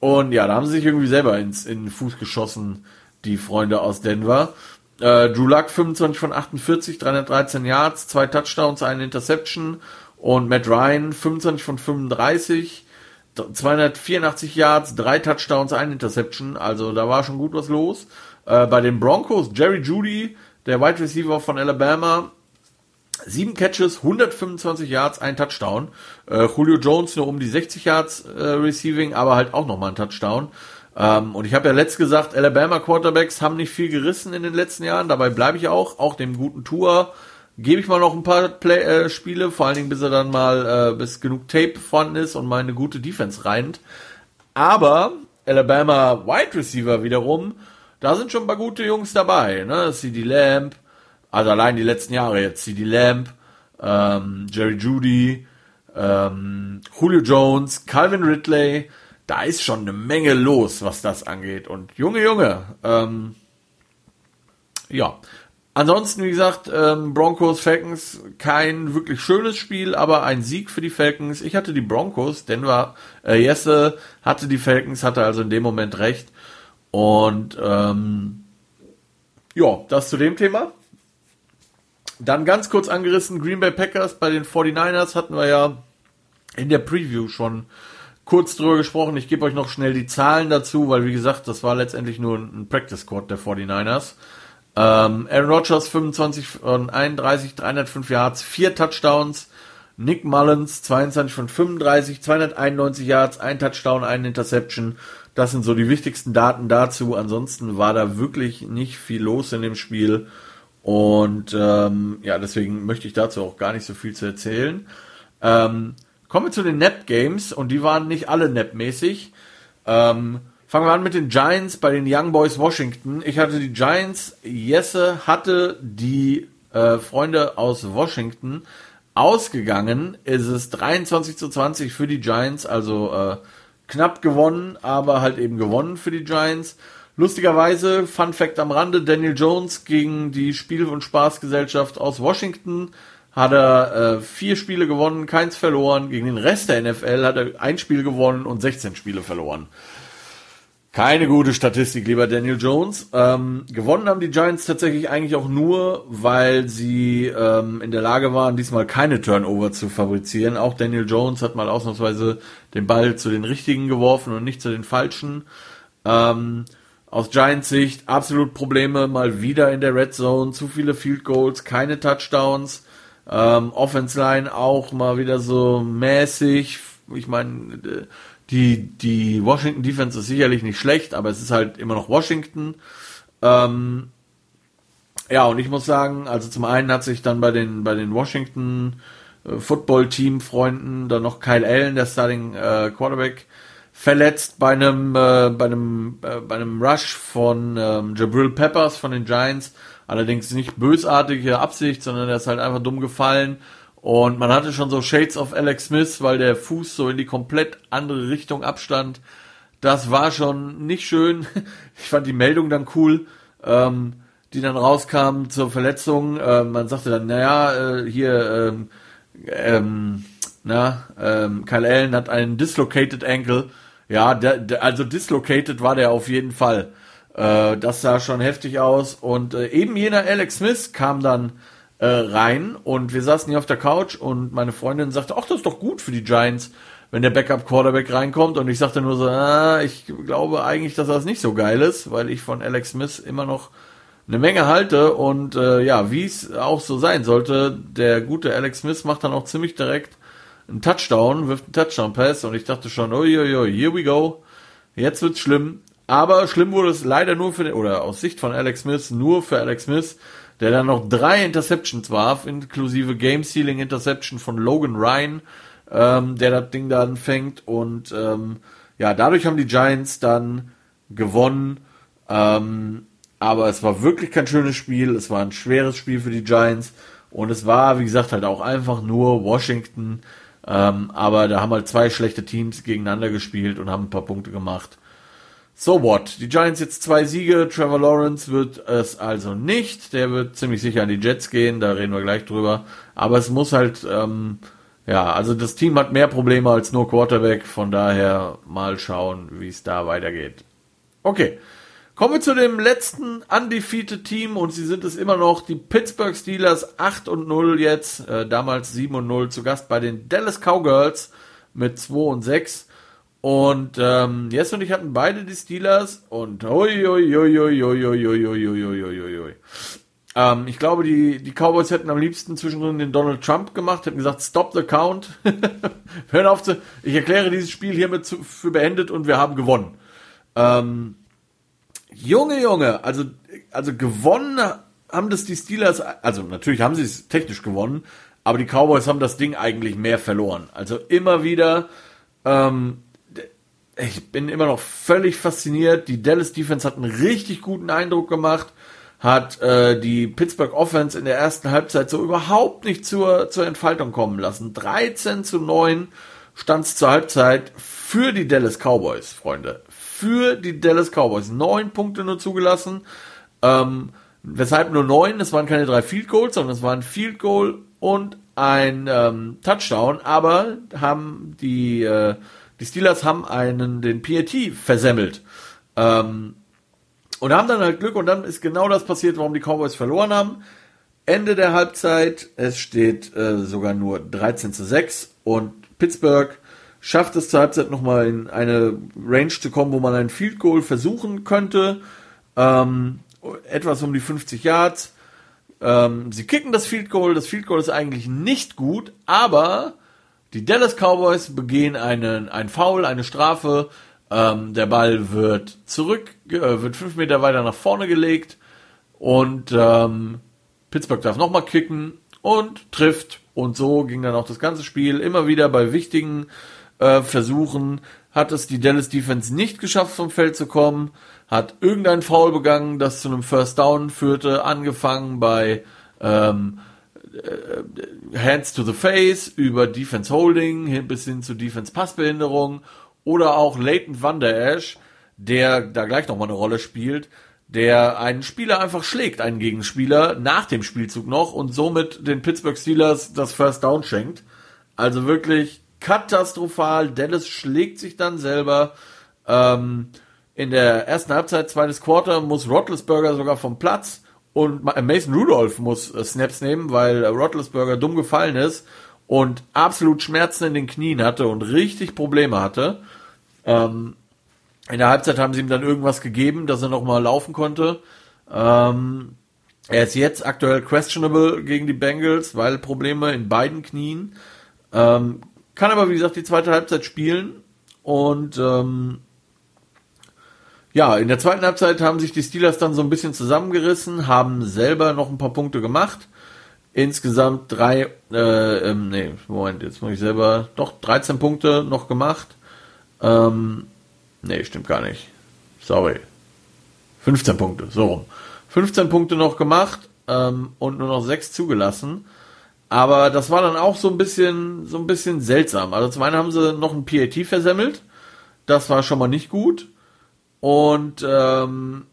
und ja, da haben sie sich irgendwie selber ins, in den Fuß geschossen, die Freunde aus Denver. Äh, Drew Luck 25 von 48, 313 Yards, zwei Touchdowns, eine Interception. Und Matt Ryan 25 von 35, 284 Yards, drei Touchdowns, eine Interception. Also da war schon gut was los. Äh, bei den Broncos, Jerry Judy, der Wide Receiver von Alabama, Sieben Catches, 125 Yards, ein Touchdown. Äh, Julio Jones nur um die 60 Yards äh, Receiving, aber halt auch nochmal ein Touchdown. Ähm, und ich habe ja letzt gesagt, Alabama Quarterbacks haben nicht viel gerissen in den letzten Jahren. Dabei bleibe ich auch. Auch dem guten Tour gebe ich mal noch ein paar Play äh, Spiele, vor allen Dingen bis er dann mal, äh, bis genug Tape vorhanden ist und mal eine gute Defense reint. Aber Alabama Wide Receiver wiederum, da sind schon ein paar gute Jungs dabei. Ne? CD Lamb, also allein die letzten Jahre jetzt. CD Lamb, ähm, Jerry Judy, ähm, Julio Jones, Calvin Ridley. Da ist schon eine Menge los, was das angeht. Und Junge, Junge, ähm, ja. Ansonsten, wie gesagt, ähm, Broncos, Falcons, kein wirklich schönes Spiel, aber ein Sieg für die Falcons. Ich hatte die Broncos, Denver, äh, Jesse hatte die Falcons, hatte also in dem Moment recht. Und ähm, ja, das zu dem Thema. Dann ganz kurz angerissen, Green Bay Packers bei den 49ers hatten wir ja in der Preview schon kurz drüber gesprochen. Ich gebe euch noch schnell die Zahlen dazu, weil wie gesagt, das war letztendlich nur ein Practice Squad der 49ers. Ähm, Aaron Rodgers 25 von 31, 305 Yards, 4 Touchdowns. Nick Mullins 22 von 35, 291 Yards, ein Touchdown, ein Interception. Das sind so die wichtigsten Daten dazu. Ansonsten war da wirklich nicht viel los in dem Spiel. Und ähm, ja, deswegen möchte ich dazu auch gar nicht so viel zu erzählen. Ähm, kommen wir zu den Nap Games und die waren nicht alle Nap-mäßig. Ähm, Fangen wir an mit den Giants bei den Young Boys Washington. Ich hatte die Giants, Jesse hatte die äh, Freunde aus Washington. Ausgegangen ist es 23 zu 20 für die Giants, also äh, knapp gewonnen, aber halt eben gewonnen für die Giants. Lustigerweise, Fun Fact am Rande, Daniel Jones gegen die Spiel- und Spaßgesellschaft aus Washington hat er äh, vier Spiele gewonnen, keins verloren. Gegen den Rest der NFL hat er ein Spiel gewonnen und 16 Spiele verloren. Keine gute Statistik, lieber Daniel Jones. Ähm, gewonnen haben die Giants tatsächlich eigentlich auch nur, weil sie ähm, in der Lage waren, diesmal keine Turnover zu fabrizieren. Auch Daniel Jones hat mal ausnahmsweise den Ball zu den richtigen geworfen und nicht zu den falschen. Ähm, aus Giants Sicht absolut Probleme, mal wieder in der Red Zone, zu viele Field Goals, keine Touchdowns. Ähm, Offense Line auch mal wieder so mäßig. Ich meine, äh, die, die Washington Defense ist sicherlich nicht schlecht, aber es ist halt immer noch Washington. Ähm, ja, und ich muss sagen, also zum einen hat sich dann bei den, bei den Washington äh, Football Team Freunden dann noch Kyle Allen, der Starting äh, Quarterback, verletzt bei einem, äh, bei einem, äh, bei einem Rush von ähm, Jabril Peppers von den Giants. Allerdings nicht bösartige Absicht, sondern er ist halt einfach dumm gefallen und man hatte schon so Shades of Alex Smith, weil der Fuß so in die komplett andere Richtung abstand. Das war schon nicht schön. Ich fand die Meldung dann cool, ähm, die dann rauskam zur Verletzung. Ähm, man sagte dann, naja, äh, hier, ähm, ähm, na, ähm, Kyle Allen hat einen dislocated ankle. Ja, der, der, also dislocated war der auf jeden Fall. Äh, das sah schon heftig aus. Und äh, eben jener Alex Smith kam dann äh, rein und wir saßen hier auf der Couch und meine Freundin sagte, ach, das ist doch gut für die Giants, wenn der Backup Quarterback reinkommt und ich sagte nur so, ah, ich glaube eigentlich, dass das nicht so geil ist, weil ich von Alex Smith immer noch eine Menge halte und äh, ja, wie es auch so sein sollte, der gute Alex Smith macht dann auch ziemlich direkt einen Touchdown, wirft einen Touchdown-Pass und ich dachte schon, uiuiui, here we go, jetzt wird's schlimm. Aber schlimm wurde es leider nur für den, oder aus Sicht von Alex Smith, nur für Alex Smith, der dann noch drei Interceptions warf, inklusive Game Sealing Interception von Logan Ryan, ähm, der das Ding dann fängt. Und ähm, ja, dadurch haben die Giants dann gewonnen. Ähm, aber es war wirklich kein schönes Spiel. Es war ein schweres Spiel für die Giants. Und es war, wie gesagt, halt auch einfach nur Washington. Ähm, aber da haben halt zwei schlechte Teams gegeneinander gespielt und haben ein paar Punkte gemacht. So what? Die Giants jetzt zwei Siege. Trevor Lawrence wird es also nicht. Der wird ziemlich sicher an die Jets gehen. Da reden wir gleich drüber. Aber es muss halt, ähm, ja, also das Team hat mehr Probleme als nur Quarterback. Von daher mal schauen, wie es da weitergeht. Okay. Kommen wir zu dem letzten undefeated Team und sie sind es immer noch, die Pittsburgh Steelers 8 und 0 jetzt, äh, damals 7 und 0 zu Gast bei den Dallas Cowgirls mit 2 und 6. Und ähm, Jess und ich hatten beide die Steelers und oi. Ähm, ich glaube, die, die Cowboys hätten am liebsten zwischendrin den Donald Trump gemacht, hätten gesagt, stop the count. Hören auf zu, ich erkläre dieses Spiel hiermit zu, für beendet und wir haben gewonnen. Ähm, Junge, Junge, also, also gewonnen haben das die Steelers, also natürlich haben sie es technisch gewonnen, aber die Cowboys haben das Ding eigentlich mehr verloren. Also immer wieder, ähm, ich bin immer noch völlig fasziniert. Die Dallas Defense hat einen richtig guten Eindruck gemacht, hat äh, die Pittsburgh Offense in der ersten Halbzeit so überhaupt nicht zur, zur Entfaltung kommen lassen. 13 zu 9 stand es zur Halbzeit für die Dallas Cowboys, Freunde. Für die Dallas Cowboys. Neun Punkte nur zugelassen. Ähm, Weshalb nur neun? Es waren keine drei Field Goals, sondern es waren Field Goal und ein ähm, Touchdown. Aber haben die, äh, die Steelers haben einen, den PAT versemmelt. Ähm, und haben dann halt Glück und dann ist genau das passiert, warum die Cowboys verloren haben. Ende der Halbzeit, es steht äh, sogar nur 13 zu 6 und Pittsburgh schafft es zur Halbzeit nochmal in eine Range zu kommen, wo man ein Field Goal versuchen könnte. Ähm, etwas um die 50 Yards. Ähm, sie kicken das Field Goal. Das Field Goal ist eigentlich nicht gut, aber die Dallas Cowboys begehen einen, ein Foul, eine Strafe. Ähm, der Ball wird zurück, äh, wird fünf Meter weiter nach vorne gelegt und ähm, Pittsburgh darf nochmal kicken und trifft. Und so ging dann auch das ganze Spiel immer wieder bei wichtigen äh, Versuchen. Hat es die Dallas Defense nicht geschafft, vom Feld zu kommen, hat irgendein Foul begangen, das zu einem First Down führte, angefangen bei ähm, äh, Hands to the Face, über Defense Holding bis hin zu Defense Passbehinderung oder auch Leighton Van Der Esch, der da gleich nochmal eine Rolle spielt, der einen Spieler einfach schlägt, einen Gegenspieler, nach dem Spielzug noch und somit den Pittsburgh Steelers das First Down schenkt. Also wirklich katastrophal. Dallas schlägt sich dann selber. Ähm, in der ersten Halbzeit, zweites Quarter, muss Rotlesberger sogar vom Platz und Mason Rudolph muss äh, Snaps nehmen, weil Rotlesberger dumm gefallen ist und absolut Schmerzen in den Knien hatte und richtig Probleme hatte. Ähm, in der Halbzeit haben sie ihm dann irgendwas gegeben, dass er nochmal laufen konnte. Ähm, er ist jetzt aktuell questionable gegen die Bengals, weil Probleme in beiden Knien. Ähm, kann aber, wie gesagt, die zweite Halbzeit spielen. Und ähm, ja, in der zweiten Halbzeit haben sich die Steelers dann so ein bisschen zusammengerissen, haben selber noch ein paar Punkte gemacht. Insgesamt drei, äh, ähm, nee, Moment, jetzt muss ich selber, doch 13 Punkte noch gemacht. Ähm, Nee, stimmt gar nicht. Sorry. 15 Punkte, so rum. 15 Punkte noch gemacht ähm, und nur noch 6 zugelassen. Aber das war dann auch so ein bisschen, so ein bisschen seltsam. Also zum einen haben sie noch ein PAT versemmelt. Das war schon mal nicht gut. Und ähm,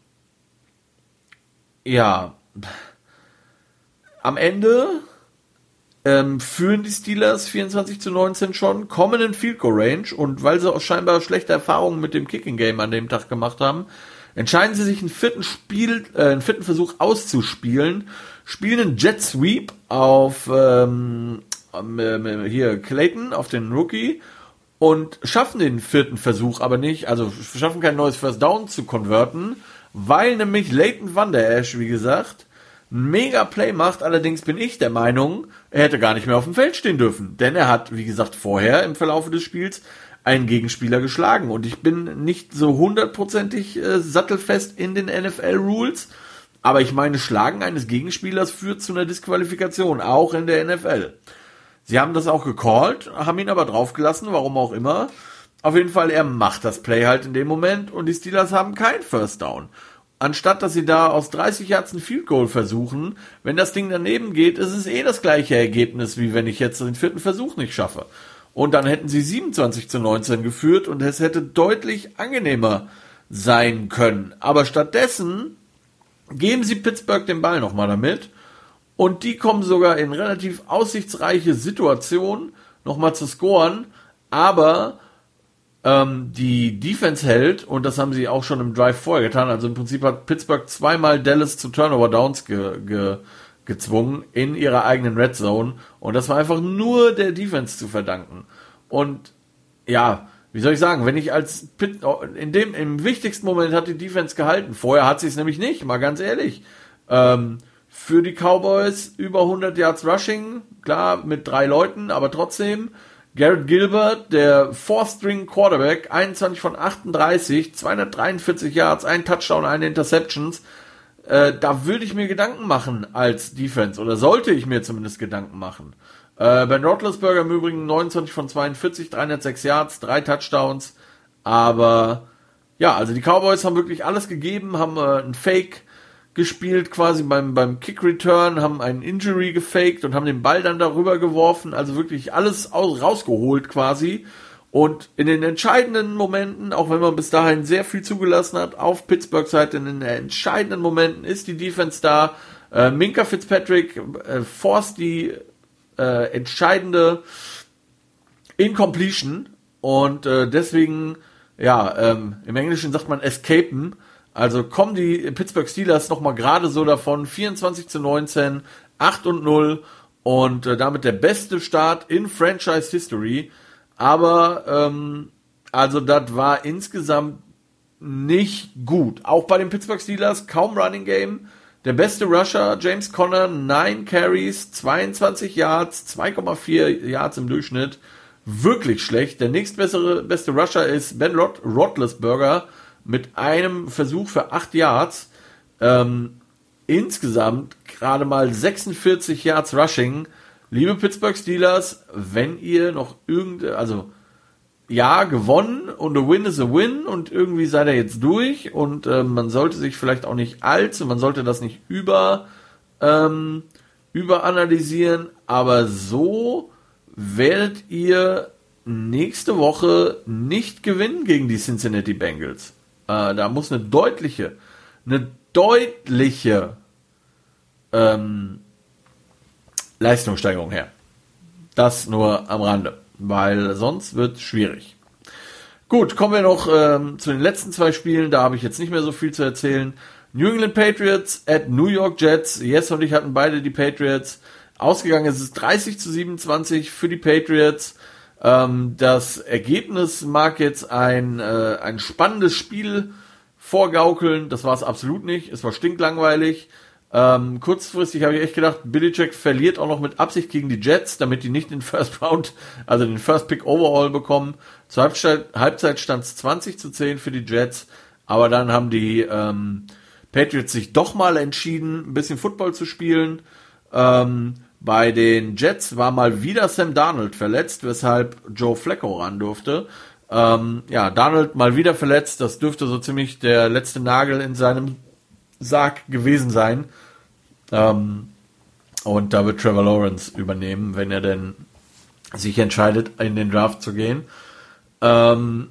ja, am Ende ähm, führen die Steelers 24 zu 19 schon, kommen in Field Goal Range und weil sie auch scheinbar schlechte Erfahrungen mit dem Kicking Game an dem Tag gemacht haben, entscheiden sie sich einen vierten Spiel, äh, einen vierten Versuch auszuspielen, spielen einen Jet Sweep auf ähm, äh, hier Clayton, auf den Rookie und schaffen den vierten Versuch aber nicht, also schaffen kein neues First Down zu konverten, weil nämlich Leighton Van Der Esch, wie gesagt, ein mega Play macht. Allerdings bin ich der Meinung, er hätte gar nicht mehr auf dem Feld stehen dürfen. Denn er hat, wie gesagt, vorher im Verlauf des Spiels einen Gegenspieler geschlagen. Und ich bin nicht so hundertprozentig äh, sattelfest in den NFL-Rules. Aber ich meine, Schlagen eines Gegenspielers führt zu einer Disqualifikation, auch in der NFL. Sie haben das auch gecallt, haben ihn aber draufgelassen, warum auch immer. Auf jeden Fall, er macht das Play halt in dem Moment und die Steelers haben kein First Down anstatt dass sie da aus 30 Yards ein Field Goal versuchen, wenn das Ding daneben geht, ist es eh das gleiche Ergebnis, wie wenn ich jetzt den vierten Versuch nicht schaffe. Und dann hätten sie 27 zu 19 geführt und es hätte deutlich angenehmer sein können. Aber stattdessen geben sie Pittsburgh den Ball nochmal damit. Und die kommen sogar in relativ aussichtsreiche Situationen nochmal zu scoren, aber ähm, die Defense hält, und das haben sie auch schon im Drive vorher getan, also im Prinzip hat Pittsburgh zweimal Dallas zu Turnover Downs ge, ge, gezwungen in ihrer eigenen Red Zone. Und das war einfach nur der Defense zu verdanken. Und ja, wie soll ich sagen, wenn ich als Pit, in dem, im wichtigsten Moment hat die Defense gehalten. Vorher hat sie es nämlich nicht, mal ganz ehrlich. Ähm, für die Cowboys über 100 Yards Rushing, klar, mit drei Leuten, aber trotzdem. Garrett Gilbert, der Four-String Quarterback, 21 von 38, 243 Yards, ein Touchdown, eine Interceptions. Äh, da würde ich mir Gedanken machen als Defense oder sollte ich mir zumindest Gedanken machen. Äh, ben Roethlisberger im Übrigen 29 von 42, 306 Yards, drei Touchdowns. Aber ja, also die Cowboys haben wirklich alles gegeben, haben äh, ein Fake gespielt quasi beim, beim Kick Return, haben einen Injury gefaked und haben den Ball dann darüber geworfen, also wirklich alles aus, rausgeholt quasi. Und in den entscheidenden Momenten, auch wenn man bis dahin sehr viel zugelassen hat, auf Pittsburgh Seite, in den entscheidenden Momenten ist die Defense da. Äh, Minka Fitzpatrick äh, forst die äh, entscheidende Incompletion und äh, deswegen, ja, ähm, im Englischen sagt man escapen. Also kommen die Pittsburgh Steelers nochmal gerade so davon, 24 zu 19, 8 und 0 und äh, damit der beste Start in Franchise History. Aber ähm, also das war insgesamt nicht gut. Auch bei den Pittsburgh Steelers kaum Running Game. Der beste Rusher, James Conner, 9 Carries, 22 Yards, 2,4 Yards im Durchschnitt. Wirklich schlecht. Der nächstbessere beste Rusher ist Ben Rot Roethlisberger mit einem Versuch für 8 Yards. Ähm, insgesamt gerade mal 46 Yards Rushing. Liebe Pittsburgh Steelers, wenn ihr noch irgende, also ja, gewonnen und a win is a win und irgendwie seid ihr jetzt durch und äh, man sollte sich vielleicht auch nicht allzu, man sollte das nicht über ähm, überanalysieren, aber so werdet ihr nächste Woche nicht gewinnen gegen die Cincinnati Bengals. Äh, da muss eine deutliche, eine deutliche ähm, Leistungssteigerung her. Das nur am Rande, weil sonst wird es schwierig. Gut, kommen wir noch ähm, zu den letzten zwei Spielen. Da habe ich jetzt nicht mehr so viel zu erzählen. New England Patriots at New York Jets. Yes und ich hatten beide die Patriots. Ausgegangen ist es 30 zu 27 für die Patriots. Ähm, das Ergebnis mag jetzt ein, äh, ein spannendes Spiel vorgaukeln. Das war es absolut nicht. Es war stinklangweilig. Ähm, kurzfristig habe ich echt gedacht, Billy Jack verliert auch noch mit Absicht gegen die Jets, damit die nicht den First Round, also den First Pick Overall bekommen. Zur Halbzeit, Halbzeit stand es 20 zu 10 für die Jets, aber dann haben die ähm, Patriots sich doch mal entschieden, ein bisschen Football zu spielen. Ähm, bei den Jets war mal wieder Sam Darnold verletzt, weshalb Joe Flacco ran durfte. Ähm, ja, Darnold mal wieder verletzt, das dürfte so ziemlich der letzte Nagel in seinem Sarg gewesen sein. Ähm, und da wird Trevor Lawrence übernehmen, wenn er denn sich entscheidet, in den Draft zu gehen. Ähm,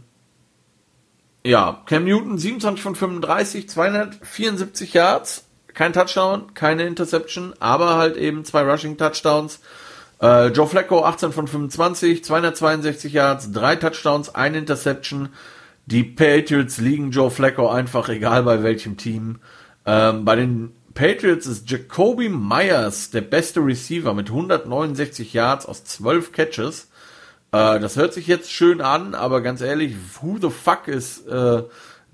ja, Cam Newton 27 von 35, 274 Yards, kein Touchdown, keine Interception, aber halt eben zwei Rushing Touchdowns. Äh, Joe Flacco 18 von 25, 262 Yards, drei Touchdowns, eine Interception. Die Patriots liegen Joe Flacco einfach, egal bei welchem Team. Ähm, bei den Patriots ist Jacoby Myers der beste Receiver mit 169 Yards aus 12 Catches. Äh, das hört sich jetzt schön an, aber ganz ehrlich, who the fuck ist äh,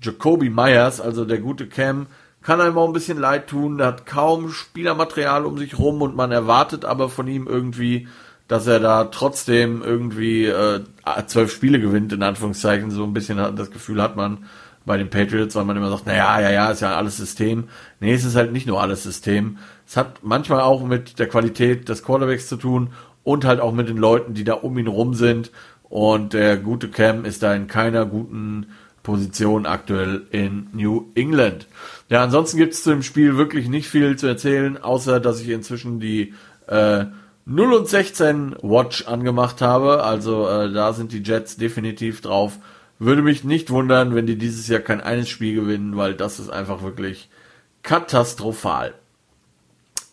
Jacoby Myers, also der gute Cam, kann einem auch ein bisschen leid tun, hat kaum Spielermaterial um sich rum und man erwartet aber von ihm irgendwie, dass er da trotzdem irgendwie äh, zwölf Spiele gewinnt, in Anführungszeichen, so ein bisschen das Gefühl hat man bei den Patriots, weil man immer sagt, naja, ja, ja, ist ja alles System. Nee, es ist halt nicht nur alles System. Es hat manchmal auch mit der Qualität des Quarterbacks zu tun und halt auch mit den Leuten, die da um ihn rum sind. Und der gute Cam ist da in keiner guten Position aktuell in New England. Ja, ansonsten gibt es zu dem Spiel wirklich nicht viel zu erzählen, außer dass ich inzwischen die äh, 0 und 16 Watch angemacht habe. Also äh, da sind die Jets definitiv drauf würde mich nicht wundern, wenn die dieses Jahr kein eines Spiel gewinnen, weil das ist einfach wirklich katastrophal.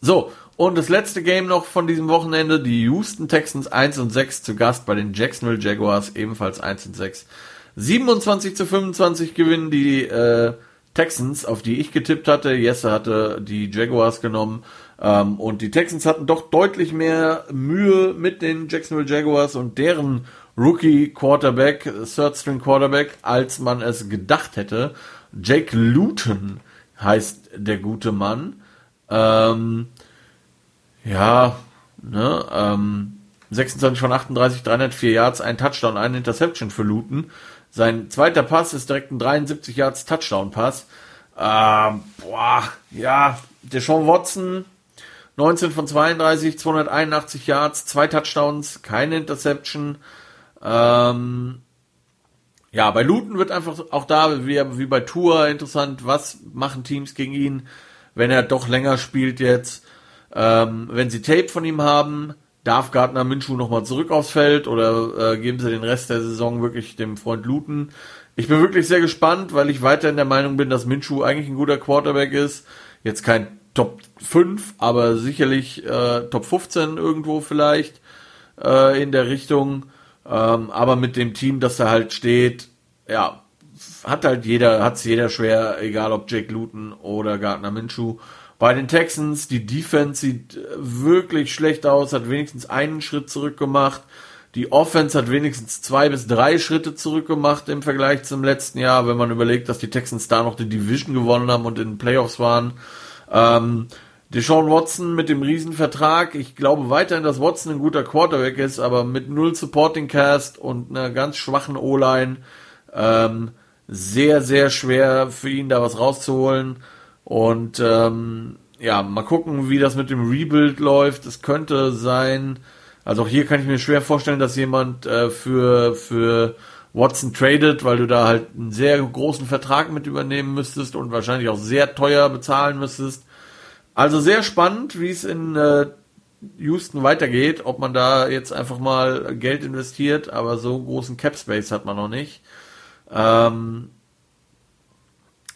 So, und das letzte Game noch von diesem Wochenende, die Houston Texans 1 und 6 zu Gast bei den Jacksonville Jaguars, ebenfalls 1 und 6. 27 zu 25 gewinnen die äh, Texans, auf die ich getippt hatte. Jesse hatte die Jaguars genommen. Ähm, und die Texans hatten doch deutlich mehr Mühe mit den Jacksonville Jaguars und deren Rookie Quarterback, Third String Quarterback, als man es gedacht hätte. Jake Luton heißt der gute Mann. Ähm, ja, ne, ähm, 26 von 38, 304 Yards, ein Touchdown, eine Interception für Luton. Sein zweiter Pass ist direkt ein 73 Yards Touchdown Pass. Ähm, boah, ja, der Sean Watson, 19 von 32, 281 Yards, zwei Touchdowns, keine Interception. Ähm, ja, bei Luton wird einfach auch da, wie, wie bei Tour, interessant, was machen Teams gegen ihn, wenn er doch länger spielt jetzt. Ähm, wenn sie Tape von ihm haben, darf Gardner Minshew nochmal zurück aufs Feld oder äh, geben sie den Rest der Saison wirklich dem Freund Luton? Ich bin wirklich sehr gespannt, weil ich weiterhin der Meinung bin, dass Minshew eigentlich ein guter Quarterback ist. Jetzt kein Top 5, aber sicherlich äh, Top 15 irgendwo vielleicht äh, in der Richtung. Ähm, aber mit dem Team, das da halt steht, ja, hat halt jeder, hat's jeder schwer, egal ob Jake Luton oder Gardner Minshew. Bei den Texans, die Defense sieht wirklich schlecht aus, hat wenigstens einen Schritt zurückgemacht. Die Offense hat wenigstens zwei bis drei Schritte zurückgemacht im Vergleich zum letzten Jahr, wenn man überlegt, dass die Texans da noch die Division gewonnen haben und in den Playoffs waren. Ähm, Deshaun Watson mit dem Riesenvertrag. Ich glaube weiterhin, dass Watson ein guter Quarterback ist, aber mit null Supporting Cast und einer ganz schwachen O-Line ähm, sehr, sehr schwer für ihn da was rauszuholen. Und ähm, ja, mal gucken, wie das mit dem Rebuild läuft. Es könnte sein, also auch hier kann ich mir schwer vorstellen, dass jemand äh, für, für Watson tradet, weil du da halt einen sehr großen Vertrag mit übernehmen müsstest und wahrscheinlich auch sehr teuer bezahlen müsstest. Also sehr spannend, wie es in äh, Houston weitergeht, ob man da jetzt einfach mal Geld investiert, aber so großen Cap Space hat man noch nicht. Ähm,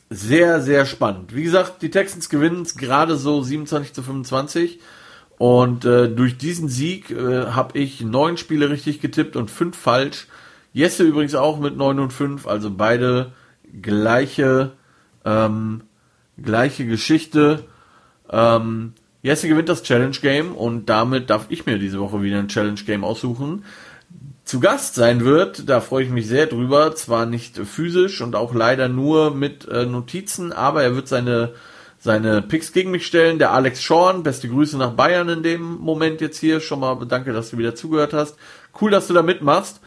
sehr, sehr spannend. Wie gesagt, die Texans gewinnen es gerade so 27 zu 25. Und äh, durch diesen Sieg äh, habe ich neun Spiele richtig getippt und fünf falsch. Jesse übrigens auch mit neun und fünf, also beide gleiche, ähm, gleiche Geschichte. Ähm, Jesse gewinnt das Challenge Game und damit darf ich mir diese Woche wieder ein Challenge Game aussuchen. Zu Gast sein wird, da freue ich mich sehr drüber, zwar nicht physisch und auch leider nur mit äh, Notizen, aber er wird seine seine Picks gegen mich stellen. Der Alex Schorn, beste Grüße nach Bayern in dem Moment jetzt hier. Schon mal danke, dass du wieder zugehört hast. Cool, dass du da mitmachst.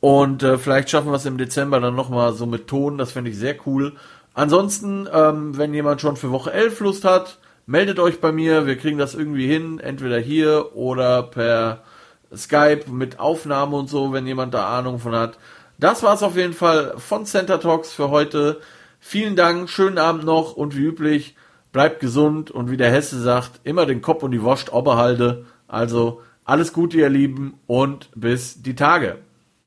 Und äh, vielleicht schaffen wir es im Dezember dann nochmal so mit Ton. Das finde ich sehr cool. Ansonsten, ähm, wenn jemand schon für Woche 11 Lust hat, meldet euch bei mir. Wir kriegen das irgendwie hin. Entweder hier oder per Skype mit Aufnahme und so, wenn jemand da Ahnung von hat. Das war's auf jeden Fall von Center Talks für heute. Vielen Dank, schönen Abend noch und wie üblich, bleibt gesund und wie der Hesse sagt, immer den Kopf und die Wurst oberhalten. Also alles Gute, ihr Lieben, und bis die Tage.